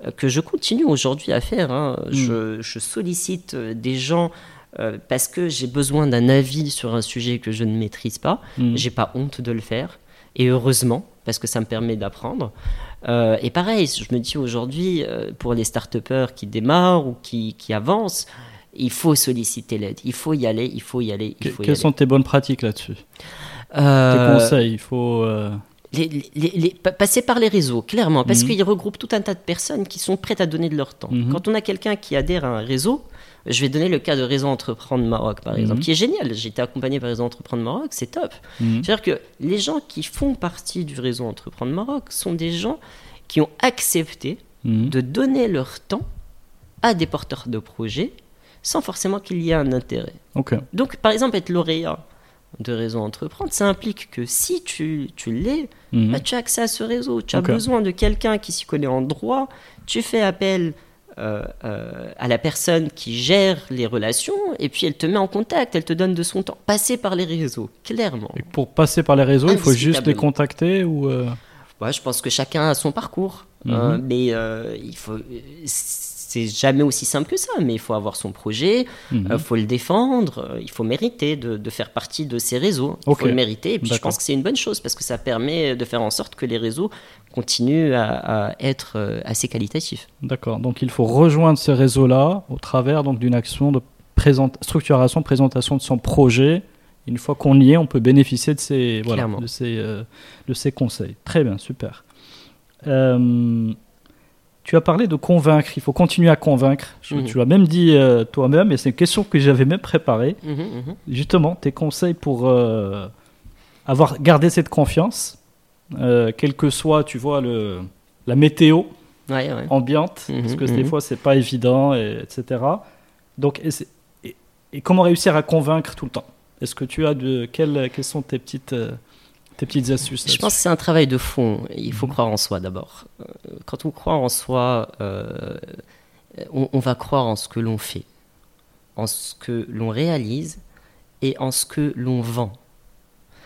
S2: euh, que je continue aujourd'hui à faire. hein. Je, je sollicite euh, des gens euh, parce que j'ai besoin d'un avis sur un sujet que je ne maîtrise pas.
S1: Mhm.
S2: J'ai pas honte de le faire. Et heureusement, parce que ça me permet d'apprendre. Euh, et pareil, je me dis aujourd'hui, euh, pour les start qui démarrent ou qui, qui avancent, il faut solliciter l'aide. Il faut y aller, il faut y aller, il
S1: Que-
S2: faut y
S1: Quelles
S2: aller.
S1: sont tes bonnes pratiques là-dessus
S2: Euh,
S1: Tes conseils Il faut. euh,
S2: les- les- les- pa- passer par les réseaux, clairement, parce
S1: Mhm.
S2: qu'ils regroupent tout un tas de personnes qui sont prêtes à donner de leur temps.
S1: Mhm.
S2: Quand on a quelqu'un qui adhère à un réseau, je vais donner le cas de Réseau Entreprendre Maroc, par exemple,
S1: Mhm.
S2: qui est génial. J'ai été accompagné par Réseau Entreprendre Maroc, c'est top. C'est-à-dire que les gens qui font partie du Réseau Entreprendre Maroc sont des gens qui ont accepté de donner leur temps à des porteurs de projets sans forcément qu'il y ait un intérêt.
S1: Ok.
S2: Donc, par exemple, être lauréat de Réseau Entreprendre, ça implique que si tu, tu l'es,
S1: Mhm.
S2: bah, tu as accès à ce réseau. Tu as besoin de quelqu'un qui s'y connaît en droit. Tu fais appel euh, euh, à la personne qui gère les relations et puis elle te met en contact, elle te donne de son temps. Passer par les réseaux, clairement.
S1: Et pour passer par les réseaux, il faut juste les contacter ou. euh,
S2: Ouais, je pense que chacun a son parcours.
S1: Mhm.
S2: Mais il faut. C'est jamais aussi simple que ça, mais il faut avoir son projet, il
S1: mhm.
S2: faut le défendre, euh, il faut mériter de, de faire partie de ces réseaux. Il faut le mériter. Et puis je pense que c'est une bonne chose parce que ça permet de faire en sorte que les réseaux continuent à, à être euh, assez qualitatifs.
S1: D'accord. Donc il faut rejoindre ces réseaux-là au travers donc d'une action de présent- structuration, présentation de son projet. Une fois qu'on y est, on peut bénéficier de ces, voilà, de ces, euh, de ces conseils. Très bien, super. Euh, tu as parlé de convaincre. Il faut continuer à convaincre. Je-
S2: Mhm.
S1: Tu l'as même dit euh, toi-même, et c'est une question que j'avais même préparée.
S2: Mhm, mhm.
S1: Justement, tes conseils pour euh, avoir gardé cette confiance, euh, quelle que soit, tu vois, le, la météo
S2: Ouais, ouais.
S1: ambiante, parce que des fois, c'est pas évident, et, etc. Donc, et, c'est- et- et comment réussir à convaincre tout le temps? Est-ce que tu as de quelles, quelles sont tes petites, euh, tes petites astuces
S2: Je pense que c'est un travail de fond. Il faut
S1: Mhm.
S2: croire en soi d'abord. Euh, Quand on croit en soi, euh, on, on va croire en ce que l'on fait, en ce que l'on réalise et en ce que l'on vend.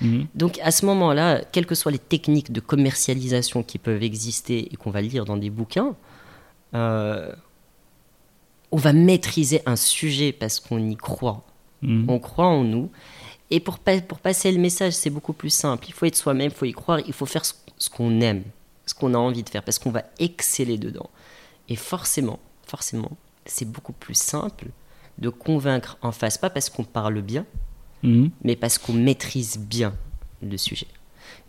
S1: Mhm.
S2: Donc à ce moment-là, quelles que soient les techniques de commercialisation qui peuvent exister et qu'on va lire dans des bouquins, euh, on va maîtriser un sujet parce qu'on y croit.
S1: Mhm.
S2: On croit en nous. Et pour, pa- pour passer le message, c'est beaucoup plus simple. Il faut être soi-même, il faut y croire, il faut faire ce, ce qu'on aime, ce qu'on a envie de faire, parce qu'on va exceller dedans. Et forcément, forcément, c'est beaucoup plus simple de convaincre en face, pas parce qu'on parle bien,
S1: Mhm.
S2: mais parce qu'on maîtrise bien le sujet.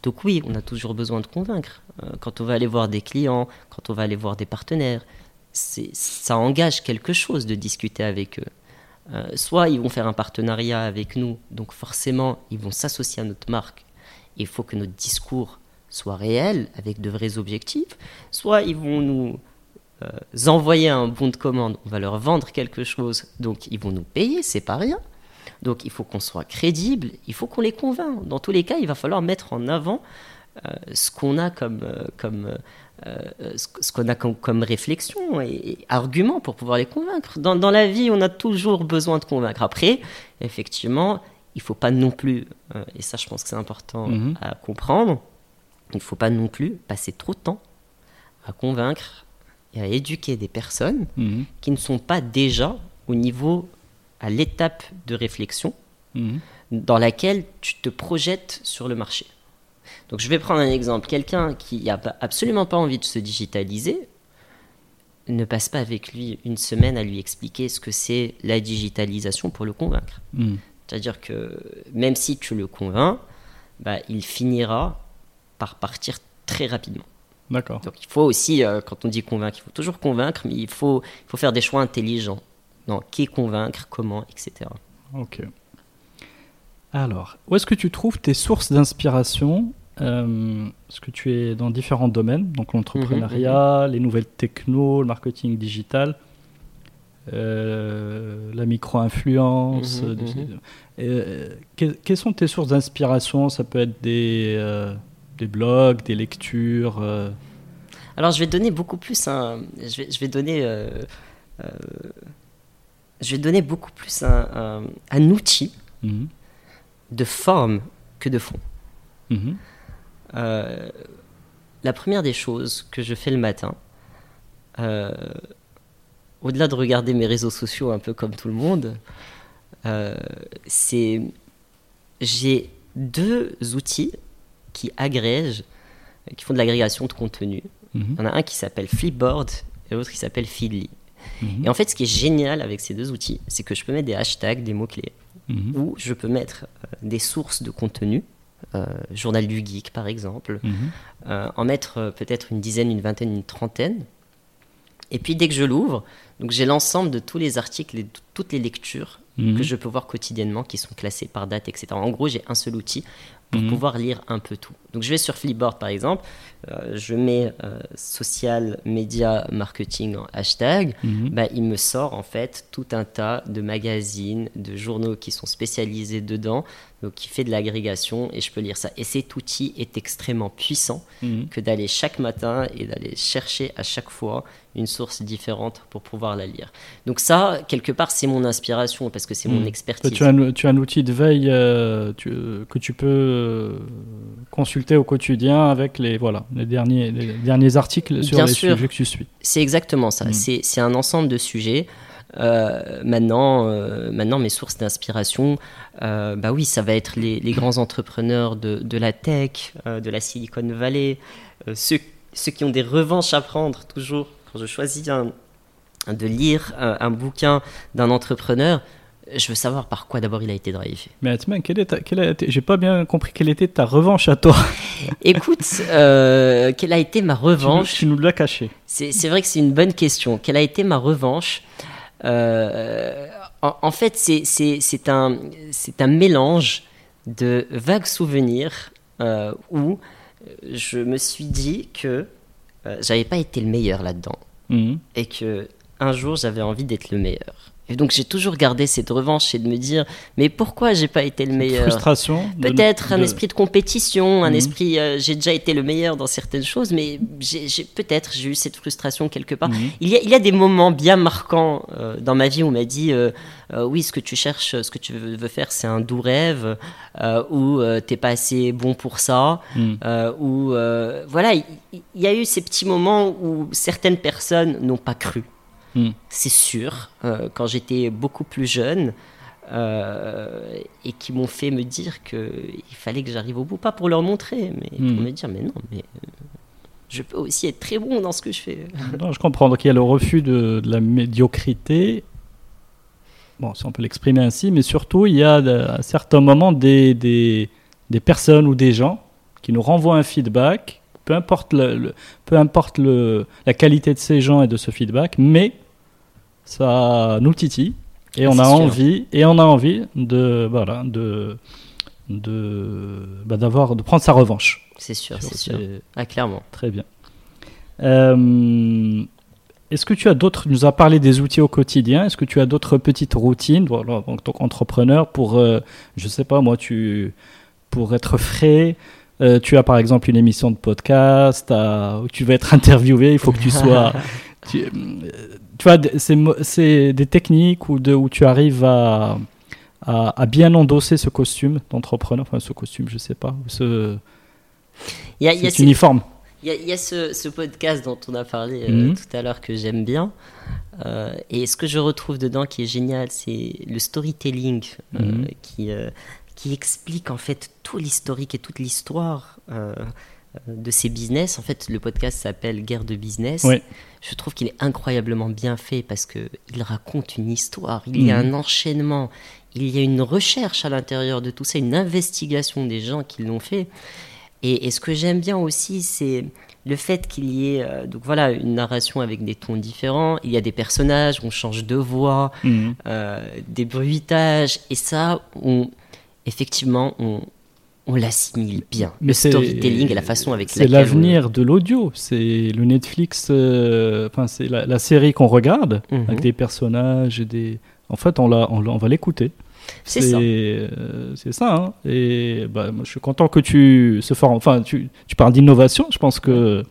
S2: Donc oui, on a toujours besoin de convaincre. Euh, quand on va aller voir des clients, quand on va aller voir des partenaires, c'est- ça engage quelque chose de discuter avec eux. Euh, soit ils vont faire un partenariat avec nous, donc forcément ils vont s'associer à notre marque. Il faut que notre discours soit réel, avec de vrais objectifs. Soit ils vont nous euh, envoyer un bon de commande, on va leur vendre quelque chose, donc ils vont nous payer, c'est pas rien. Donc il faut qu'on soit crédible, il faut qu'on les convainc. Dans tous les cas, il va falloir mettre en avant euh, ce qu'on a comme, comme, ce ce qu'on a comme, comme réflexion et, et argument pour pouvoir les convaincre. Dans, dans la vie, on a toujours besoin de convaincre. Après, effectivement, il faut pas non plus, euh, et ça je pense que c'est important
S1: Mhm.
S2: à comprendre, il faut pas non plus passer trop de temps à convaincre et à éduquer des personnes
S1: Mhm.
S2: qui ne sont pas déjà au niveau, à l'étape de réflexion
S1: Mhm.
S2: dans laquelle tu te projettes sur le marché. Donc je vais prendre un exemple. Quelqu'un qui n'a absolument pas envie de se digitaliser, ne passe pas avec lui une semaine à lui expliquer ce que c'est la digitalisation pour le convaincre.
S1: Hmm.
S2: C'est-à-dire que même si tu le convaincs, bah, il finira par partir très rapidement.
S1: D'accord.
S2: Donc il faut aussi, euh, quand on dit convaincre, il faut toujours convaincre, mais il faut, il faut faire des choix intelligents. Non, qui convaincre, comment, etc.
S1: Ok. Alors, où est-ce que tu trouves tes sources d'inspiration euh, Parce que tu es dans différents domaines, donc l'entrepreneuriat, les nouvelles techno, le marketing digital, euh, la micro-influence.
S2: Mhm,
S1: euh,
S2: mhm.
S1: euh, que- quelles sont tes sources d'inspiration? Ça peut être des, euh, des blogs, des lectures. euh,
S2: Alors je vais donner beaucoup plus un, je vais, je vais donner, euh, euh, je vais donner beaucoup plus un, un- un outil
S1: mhm,
S2: de forme que de fond. Euh, la première des choses que je fais le matin, euh, au-delà de regarder mes réseaux sociaux un peu comme tout le monde, euh, c'est j'ai deux outils qui agrègent, qui font de l'agrégation de contenu.
S1: mhm,
S2: Il y en a un qui s'appelle Flipboard et l'autre qui s'appelle Feedly.
S1: mhm,
S2: Et en fait, ce qui est génial avec ces deux outils, c'est que je peux mettre des hashtags, des mots-clés,
S1: mhm,
S2: ou je peux mettre des sources de contenu, Journal du Geek par exemple,
S1: mhm,
S2: euh, en mettre euh, peut-être une dizaine, une vingtaine, une trentaine. Et puis dès que je l'ouvre, donc j'ai l'ensemble de tous les articles et de toutes les lectures
S1: mhm.
S2: que je peux voir quotidiennement qui sont classées par date, etc. En gros, j'ai un seul outil pour
S1: Mhm.
S2: pouvoir lire un peu tout. Donc je vais sur Flipboard par exemple, euh, je mets euh, social media marketing en hashtag, bah, il me sort en fait tout un tas de magazines, de journaux qui sont spécialisés dedans, donc qui fait de l'agrégation et je peux lire ça. Et cet outil est extrêmement puissant
S1: Mhm.
S2: que d'aller chaque matin et d'aller chercher à chaque fois une source différente pour pouvoir la lire. Donc ça, quelque part, c'est mon inspiration parce que c'est mon
S1: Mhm.
S2: Expertise.
S1: tu, as un, tu as un outil de veille euh, tu- que tu peux euh, consulter au quotidien avec les, voilà, les, derniers, les derniers articles sur
S2: Bien
S1: les
S2: sûr.
S1: sujets que tu suis.
S2: C'est exactement ça.
S1: Mm.
S2: C'est c'est un ensemble de sujets. Euh, maintenant, euh, maintenant, mes sources d'inspiration, euh, bah oui, ça va être les, les grands entrepreneurs de, de la tech, de la Silicon Valley, ceux, ceux qui ont des revanches à prendre toujours. Quand je choisis un- de lire un, un bouquin d'un entrepreneur, je veux savoir par quoi d'abord il a été drivé.
S1: Mais Atman, quelle est j'ai pas bien compris quelle était ta revanche à toi.
S2: Écoute, euh, quelle a été ma
S1: nous-
S2: revanche?
S1: Tu nous l'as caché.
S2: C'est vrai que c'est une bonne question. Quelle a été ma revanche? En, en fait, un, c'est un mélange de vagues souvenirs euh, où je me suis dit que euh, j'avais pas été le meilleur là-dedans
S1: Mhm.
S2: et que un jour j'avais envie d'être le meilleur. Et donc j'ai toujours gardé cette revanche et de me dire mais pourquoi j'ai pas été le meilleur
S1: Frustration.
S2: Peut-être un
S1: de-
S2: esprit de compétition, un
S1: Mhm.
S2: esprit. euh, j'ai déjà été le meilleur dans certaines choses, mais peut-être j'ai eu cette frustration quelque part.
S1: Mhm.
S2: Il, y a, il y a des moments bien marquants euh, dans ma vie où on m'a dit euh, oui, ce que tu cherches, ce que tu veux, veux faire, c'est un doux rêve, ou t'es pas assez bon pour ça,
S1: Mhm.
S2: ou voilà, il, il y a eu ces petits moments où certaines personnes n'ont pas cru.
S1: Mhm.
S2: C'est sûr, euh, quand j'étais beaucoup plus jeune, euh, et qui m'ont fait me dire qu'il fallait que j'arrive au bout, pas pour leur montrer, mais pour me dire, mais non, mais euh, je peux aussi être très bon dans ce que je fais.
S1: Non, je comprends. Donc il y a le refus de, de la médiocrité. Bon, si on peut l'exprimer ainsi, mais surtout il y a à certains moments des, des, des personnes ou des gens qui nous renvoient un feedback, peu importe, le, le- peu importe le, la qualité de ces gens et de ce feedback, mais ça nous titille et on a
S2: sûr.
S1: envie et on a envie de voilà de de bah, d'avoir de prendre sa revanche.
S2: C'est sûr, c'est sûr. Ah, clairement.
S1: Très bien. Euh, Est-ce que tu as d'autres, tu nous as parlé des outils au quotidien, est-ce que tu as d'autres petites routines voilà, en tant qu'entrepreneur pour, euh, je sais pas moi, tu, pour être frais euh, tu as par exemple une émission de podcast où tu vas être interviewé, il faut que tu sois... tu, euh, tu vois, c'est des techniques où, de, où tu arrives à, à, à bien endosser ce costume d'entrepreneur, enfin ce costume, je sais pas, ce,
S2: Il y a, il y a
S1: cet
S2: ces-
S1: uniforme.
S2: Il y a, il y a ce, ce podcast dont on a parlé euh,
S1: Mhm.
S2: tout à l'heure que j'aime bien. Euh, et ce que je retrouve dedans qui est génial, c'est le storytelling euh,
S1: Mhm.
S2: qui, qui explique en fait tout l'historique et toute l'histoire de ces business. En fait, le podcast s'appelle Guerre de business.
S1: Ouais.
S2: Je trouve qu'il est incroyablement bien fait parce que il raconte une histoire, il y a
S1: Mhm.
S2: un enchaînement, il y a une recherche à l'intérieur de tout ça, une investigation des gens qui l'ont fait. Et, et ce que j'aime bien aussi, c'est le fait qu'il y ait euh, donc voilà une narration avec des tons différents. Il y a des personnages, on change de voix,
S1: Mhm.
S2: euh, des bruitages, et ça, on, effectivement, on, on l'assimile bien.
S1: Mais
S2: le
S1: c'est-
S2: storytelling et la façon avec
S1: C'est
S2: laquelle
S1: l'avenir de l'audio. C'est le Netflix. euh, Enfin, c'est la, la série qu'on regarde
S2: Mhm.
S1: avec des personnages et des. En fait, on, la, on, va l'écouter.
S2: C'est ça.
S1: euh, c'est ça. hein. Et bah, moi, je suis content que tu se formes. Enfin, tu, tu parles d'innovation. Je pense que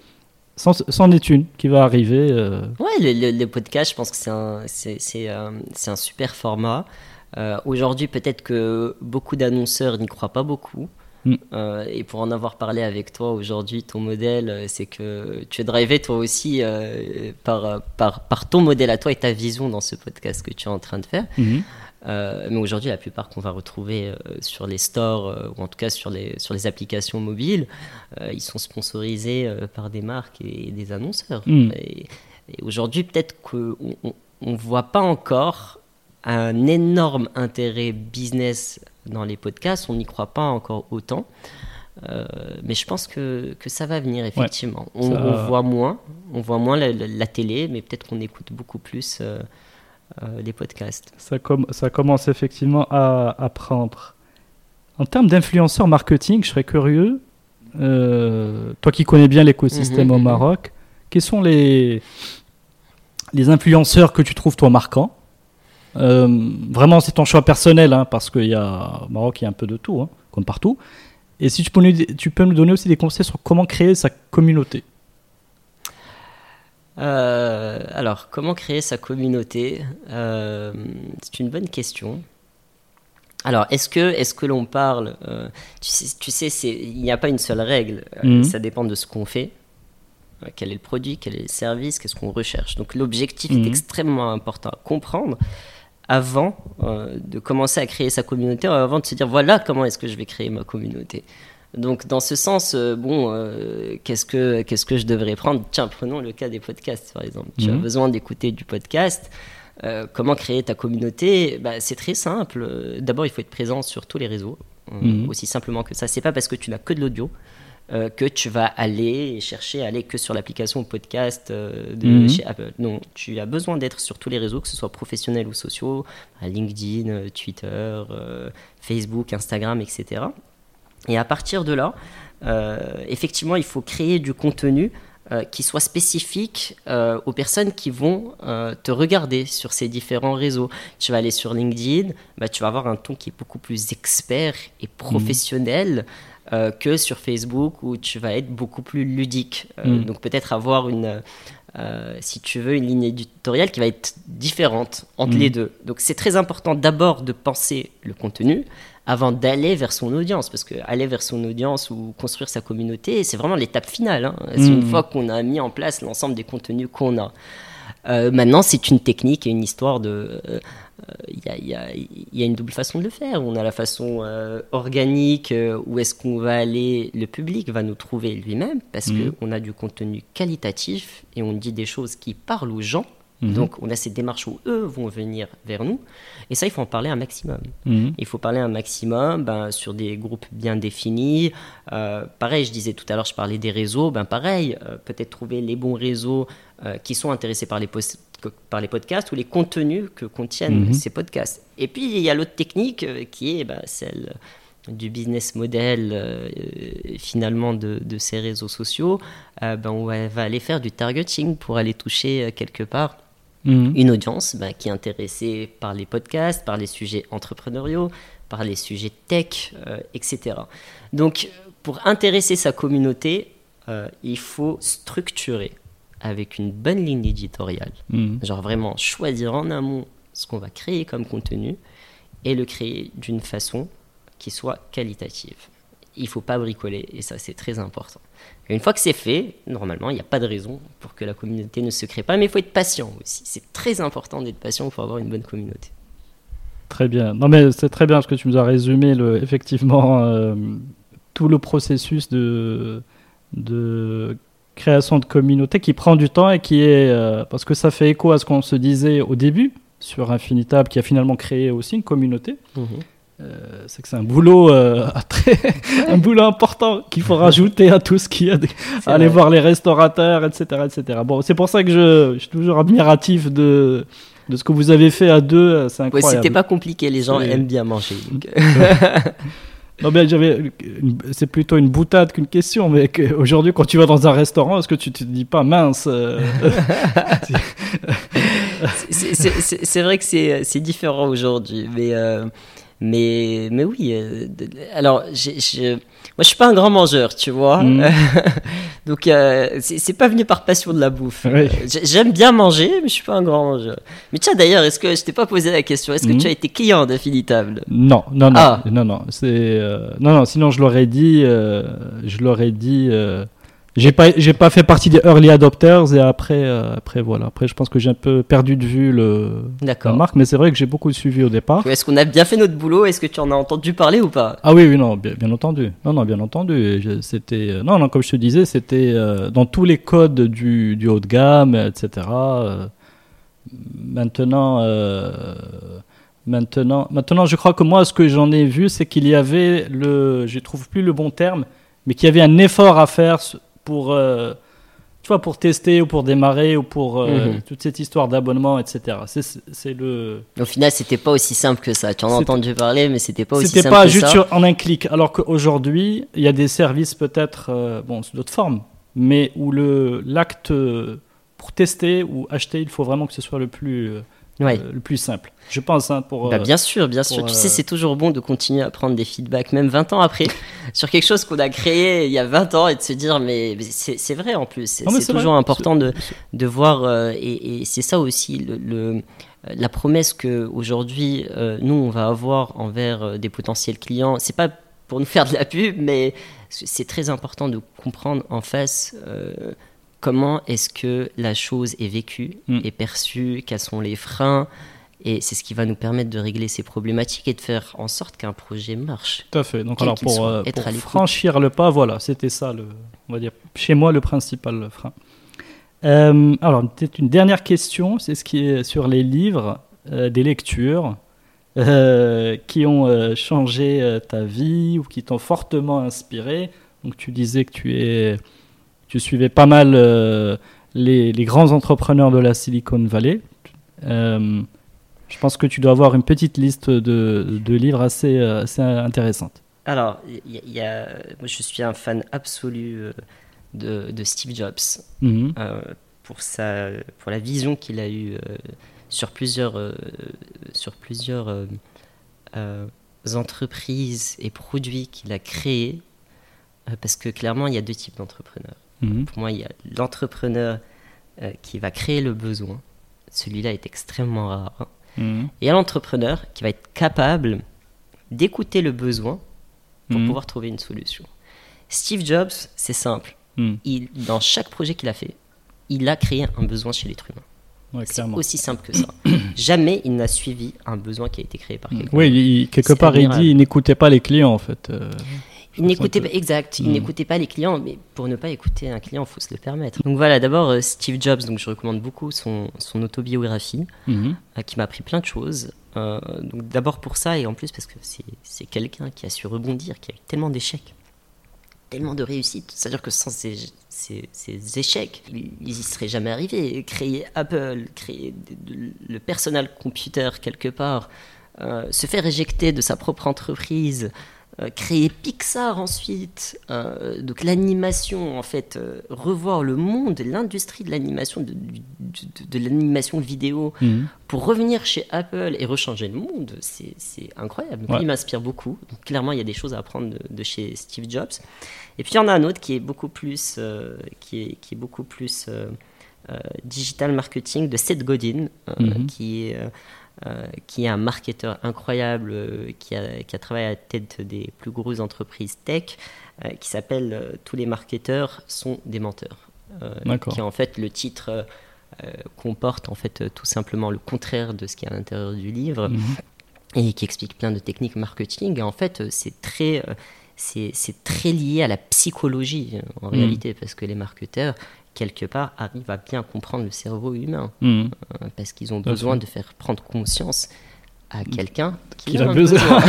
S1: c'en est une qui va arriver. euh,
S2: Ouais, le, le- le podcast, je pense que c'est un, c'est, c'est, euh, c'est un super format. Euh, aujourd'hui, peut-être que beaucoup d'annonceurs n'y croient pas beaucoup.
S1: Mm.
S2: Euh, et pour en avoir parlé avec toi aujourd'hui, ton modèle, euh, c'est que tu es drivé toi aussi euh, par, par, par ton modèle à toi et ta vision dans ce podcast que tu es en train de faire.
S1: mhm.
S2: Euh, mais aujourd'hui, la plupart qu'on va retrouver sur les stores, ou en tout cas sur les, sur les applications mobiles, ils sont sponsorisés par des marques et des annonceurs.
S1: Mm.
S2: Et, et aujourd'hui, peut-être qu'on ne voit pas encore un énorme intérêt business dans les podcasts, on n'y croit pas encore autant. Euh, mais je pense que, que ça va venir, effectivement. on,
S1: ça-
S2: on voit moins, on voit moins la, la- la télé, mais peut-être qu'on écoute beaucoup plus euh, euh, les podcasts.
S1: Ça, com- ça commence effectivement à, à prendre. En termes d'influenceurs marketing, je serais curieux, toi qui connais bien l'écosystème
S2: Mhm,
S1: au
S2: mhm.
S1: Maroc, quels sont les, les influenceurs que tu trouves toi marquants? Vraiment, c'est ton choix personnel, hein, parce qu'il y a Maroc, il y a un peu de tout, hein, comme partout. Et si tu peux, nous, tu peux nous donner aussi des conseils sur comment créer sa communauté.
S2: Euh, alors, comment créer sa communauté Euh, C'est une bonne question. Alors, est-ce que, est que l'on parle euh, Tu sais, tu sais c'est- il n'y a pas une seule règle. Euh,
S1: Mhm.
S2: Ça dépend de ce qu'on fait. Euh, Quel est le produit, quel est le service, qu'est-ce qu'on recherche. Donc, l'objectif
S1: Mhm.
S2: est extrêmement important à comprendre avant euh, de commencer à créer sa communauté, avant de se dire voilà comment est-ce que je vais créer ma communauté. Donc dans ce sens, euh, bon, euh, qu'est-ce que qu'est-ce que je devrais prendre? Tiens, prenons le cas des podcasts par exemple. Tu as
S1: Mhm.
S2: besoin d'écouter du podcast. Euh, comment créer ta communauté? Bah, C'est très simple. Euh, D'abord, il faut être présent sur tous les réseaux. Euh,
S1: Mhm.
S2: Aussi simplement que ça. C'est pas parce que tu n'as que de l'audio euh, que tu vas aller chercher à aller que sur l'application podcast euh, de
S1: Mhm.
S2: chez Apple. Non, tu as besoin d'être sur tous les réseaux, que ce soit professionnels ou sociaux, LinkedIn, euh, Twitter, euh, Facebook, Instagram, etc. Et à partir de là, effectivement, il faut créer du contenu qui soit spécifique euh, aux personnes qui vont euh, te regarder sur ces différents réseaux. Tu vas aller sur LinkedIn, bah, tu vas avoir un ton qui est beaucoup plus expert et professionnel euh, que sur Facebook où tu vas être beaucoup plus ludique. Euh,
S1: Mm.
S2: Donc peut-être avoir une, euh, si tu veux, une ligne éditoriale qui va être différente entre
S1: Mm.
S2: les deux. Donc c'est très important d'abord de penser le contenu avant d'aller vers son audience, parce que aller vers son audience ou construire sa communauté, c'est vraiment l'étape finale. hein. C'est une
S1: Mm.
S2: fois qu'on a mis en place l'ensemble des contenus qu'on a. Maintenant, c'est une technique et une histoire de. Euh, Il y, a, il y a- il y a une double façon de le faire. On a la façon euh, organique, euh, où est-ce qu'on va aller, le public va nous trouver lui-même, parce
S1: Mhm.
S2: qu'on a du contenu qualitatif et on dit des choses qui parlent aux gens.
S1: Mhm.
S2: Donc, on a ces démarches où eux vont venir vers nous. Et ça, il faut en parler un maximum.
S1: Mhm.
S2: Il faut parler un maximum ben, sur des groupes bien définis. Euh, pareil, je disais tout à l'heure, je parlais des réseaux. Ben, pareil, euh, peut-être trouver les bons réseaux euh, qui sont intéressés par les, par les podcasts ou les contenus que contiennent
S1: Mhm.
S2: ces podcasts. Et puis, il y a l'autre technique euh, qui est ben, celle du business model euh, finalement de, de ces réseaux sociaux. Euh, ben, on va, aller faire du targeting pour aller toucher euh, quelque part
S1: Mhm.
S2: une audience bah, qui est intéressée par les podcasts, par les sujets entrepreneuriaux, par les sujets tech, etc. Donc, pour intéresser sa communauté, il faut structurer avec une bonne ligne éditoriale.
S1: Mhm.
S2: Genre vraiment choisir en amont ce qu'on va créer comme contenu et le créer d'une façon qui soit qualitative. Il faut pas bricoler et ça c'est très important. Et une fois que c'est fait, normalement il n'y a pas de raison pour que la communauté ne se crée pas, mais il faut être patient aussi. C'est très important d'être patient pour avoir une bonne communauté.
S1: Très bien. Non, mais c'est très bien parce que tu nous as résumé le, effectivement euh, tout le processus de, de création de communauté qui prend du temps et qui est. euh, parce que ça fait écho à ce qu'on se disait au début sur Infinitab qui a finalement créé aussi une communauté. Euh, c'est que c'est un boulot, euh, très, un boulot important qu'il faut rajouter à tout ce qu'il y a. Aller
S2: vrai.
S1: voir les restaurateurs, etc. etc. Bon, c'est pour ça que je, je suis toujours admiratif de, de ce que vous avez fait à deux. C'est
S2: Ouais,
S1: incroyable.
S2: c'était pas compliqué, les gens aiment bien manger. donc,
S1: Non, mais j'avais. une- C'est plutôt une boutade qu'une question, mais que- aujourd'hui, quand tu vas dans un restaurant, est-ce que tu te dis pas mince euh,
S2: c'est- c'est- vrai que c'est c'est différent aujourd'hui, mais, euh, mais, mais oui. euh, alors, j'ai- je- moi, je suis pas un grand mangeur, tu vois.
S1: Mhm.
S2: Donc, euh, c'est pas venu par passion de la bouffe.
S1: Oui.
S2: Euh, j'ai- J'aime bien manger, mais je suis pas un grand mangeur. Mais tiens, d'ailleurs, est-ce que je t'ai pas posé la question Est-ce que
S1: Mhm.
S2: tu as été client d'Infinitable
S1: Non, non, non,
S2: Ah.
S1: non, non. C'est euh, non, non. Sinon, je l'aurais dit. euh, je l'aurais dit. J'ai pas, j'ai pas fait partie des early adopters et après, euh, après voilà. Après, je pense que j'ai un peu perdu de vue le la marque, mais c'est vrai que j'ai beaucoup suivi au départ.
S2: Est-ce qu'on a bien fait notre boulot? Est-ce que tu en as entendu parler ou pas?
S1: Ah oui, oui, non, bien, bien entendu. Non, non, bien entendu. C'était, euh, non, non, comme je te disais, c'était euh, dans tous les codes du, du haut de gamme, etc. euh, maintenant, euh, maintenant, maintenant, je crois que moi, ce que j'en ai vu, c'est qu'il y avait le, je trouve plus le bon terme, mais qu'il y avait un effort à faire pour, euh, tu vois, pour tester ou pour démarrer ou pour euh,
S2: Mhm.
S1: toute cette histoire d'abonnement, etc. C'est, le,
S2: Au final, c'était pas aussi simple que ça. Tu en as
S1: C'était-
S2: entendu parler, mais c'était pas aussi
S1: C'était
S2: simple
S1: pas
S2: que
S1: juste
S2: ça.
S1: en un clic. Alors qu'aujourd'hui, il y a des services peut-être, euh, bon, sous d'autres formes, mais où le l'acte pour tester ou acheter, il faut vraiment que ce soit le plus, euh,
S2: Ouais.
S1: euh, le plus simple. Je pense hein, pour.
S2: Bah,
S1: euh,
S2: bien sûr, bien sûr.
S1: pour,
S2: Tu
S1: euh,
S2: sais, c'est toujours bon de continuer à prendre des feedbacks, même 20 ans après, sur quelque chose qu'on a créé il y a 20 ans et de se dire, mais mais c'est vrai en plus. C'est toujours
S1: vrai.
S2: important de, de voir, euh, et, et c'est ça aussi le, le- la promesse que aujourd'hui euh, nous on va avoir envers euh, des potentiels clients. C'est pas pour nous faire de la pub, mais c'est très important de comprendre en face. Comment est-ce que la chose est vécue,
S1: Mm.
S2: est perçue, quels sont les freins, et c'est ce qui va nous permettre de régler ces problématiques et de faire en sorte qu'un projet marche.
S1: Tout à fait. Donc alors pour, euh, pour franchir le pas, voilà, c'était ça le, on va dire, chez moi le principal frein. Euh, alors peut-être une dernière question, c'est ce qui est sur les livres, euh, des lectures qui ont changé ta vie ou qui t'ont fortement inspiré. Donc tu disais que tu es, tu suivais pas mal euh, les, les grands entrepreneurs de la Silicon Valley. Euh, je pense que tu dois avoir une petite liste de, de livres assez, euh, assez intéressante.
S2: Alors, y y a- moi je suis un fan absolu de, de Steve Jobs
S1: Mhm.
S2: euh, pour, sa, pour la vision qu'il a eue sur plusieurs, sur plusieurs entreprises et produits qu'il a créés. Parce que clairement, il y a deux types d'entrepreneurs.
S1: Mhm.
S2: Pour moi, il y a l'entrepreneur euh, qui va créer le besoin. Celui-là est extrêmement rare.
S1: Mhm.
S2: Et il y a l'entrepreneur qui va être capable d'écouter le besoin pour
S1: Mhm.
S2: pouvoir trouver une solution. Steve Jobs, c'est simple. Il, dans chaque projet qu'il a fait, il a créé un besoin chez l'être humain.
S1: Ouais,
S2: C'est aussi simple que ça. Jamais il n'a suivi un besoin qui a été créé par quelqu'un.
S1: Oui, il- quelque part, il dit il n'écoutait pas les clients, en fait. euh.
S2: Il n'écoutait
S1: que-
S2: pas, exact, il
S1: Mm.
S2: n'écoutait pas les clients, mais pour ne pas écouter un client, il faut se le permettre. Donc voilà, d'abord euh, Steve Jobs, donc je recommande beaucoup son, son autobiographie,
S1: Mhm.
S2: euh, qui m'a appris plein de choses. Euh, donc d'abord pour ça, et en plus parce que c'est c'est quelqu'un qui a su rebondir, qui a eu tellement d'échecs, tellement de réussites. C'est-à-dire que sans ces, ces- ces échecs, il n'y serait jamais arrivé. Créer Apple, créer de- de- le personal computer quelque part, euh, se faire éjecter de sa propre entreprise, euh, créer Pixar ensuite, euh, donc l'animation en fait, euh, revoir le monde, l'industrie de l'animation, de, du- de- de l'animation vidéo,
S1: Mhm.
S2: pour revenir chez Apple et rechanger le monde, c'est c'est incroyable.
S1: Ouais.
S2: Il m'inspire beaucoup. Donc, clairement, il y a des choses à apprendre de, de chez Steve Jobs. Et puis il y en a un autre qui est beaucoup plus, qui est, qui est beaucoup plus digital marketing de Seth Godin,
S1: Mhm.
S2: qui est euh, qui est un marketeur incroyable, euh, qui, a, qui a travaillé à la tête des plus grosses entreprises tech, euh, qui s'appelle Tous les marketeurs sont des menteurs. Qui en fait le titre comporte en fait tout simplement le contraire de ce qui est à l'intérieur du livre.
S1: Mhm.
S2: et qui explique plein de techniques marketing. Et en fait, c'est très, c'est très lié à la psychologie en
S1: Mm.
S2: réalité, parce que les marketeurs, quelque part, arrivent à bien comprendre le cerveau humain,
S1: Hmm.
S2: euh, parce qu'ils ont besoin de faire prendre conscience à quelqu'un qui
S1: a besoin.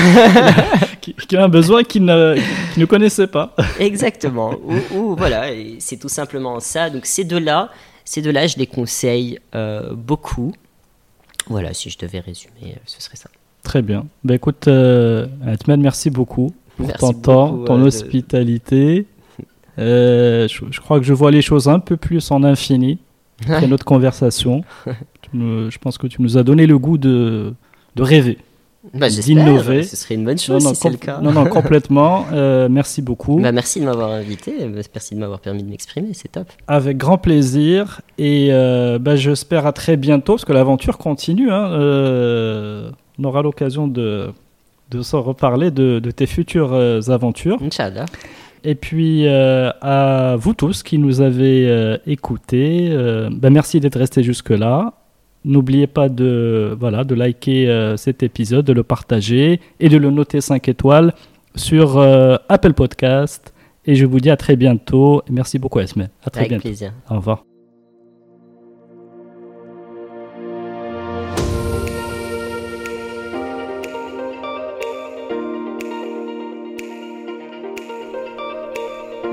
S1: qui, qui a un besoin qu'il ne, qu'il ne connaissait pas.
S2: Exactement. ou, ou voilà, c'est tout simplement ça. Donc ces deux-là, ces deux-là, je les conseille euh, beaucoup. Voilà, si je devais résumer, euh, ce serait ça.
S1: Très bien. Ben écoute, euh, Atman, merci beaucoup pour
S2: Merci
S1: ton temps, ton
S2: euh,
S1: hospitalité. Euh, je, je crois que je vois les choses un peu plus en infini après notre conversation. Me- je pense que tu nous as donné le goût de, de rêver.
S2: Bah,
S1: d'innover.
S2: Ce serait une bonne chose si c'est le cas.
S1: non, non, complètement. Euh, merci beaucoup.
S2: Bah, merci de m'avoir invité, euh, merci de m'avoir permis de m'exprimer, c'est top.
S1: Avec grand plaisir. Et euh, bah, j'espère à très bientôt, parce que l'aventure continue. hein. Euh, on aura l'occasion de, de s'en reparler de, de tes futures aventures.
S2: Inch'Allah.
S1: Et puis euh, à vous tous qui nous avez euh, écoutés, euh, bah, merci d'être restés jusque-là. N'oubliez pas de, voilà, de liker cet épisode, de le partager et de le noter 5 étoiles sur Apple Podcast. Et je vous dis à très bientôt. Merci beaucoup, Esme. À très
S2: Avec
S1: bientôt.
S2: plaisir.
S1: Au revoir.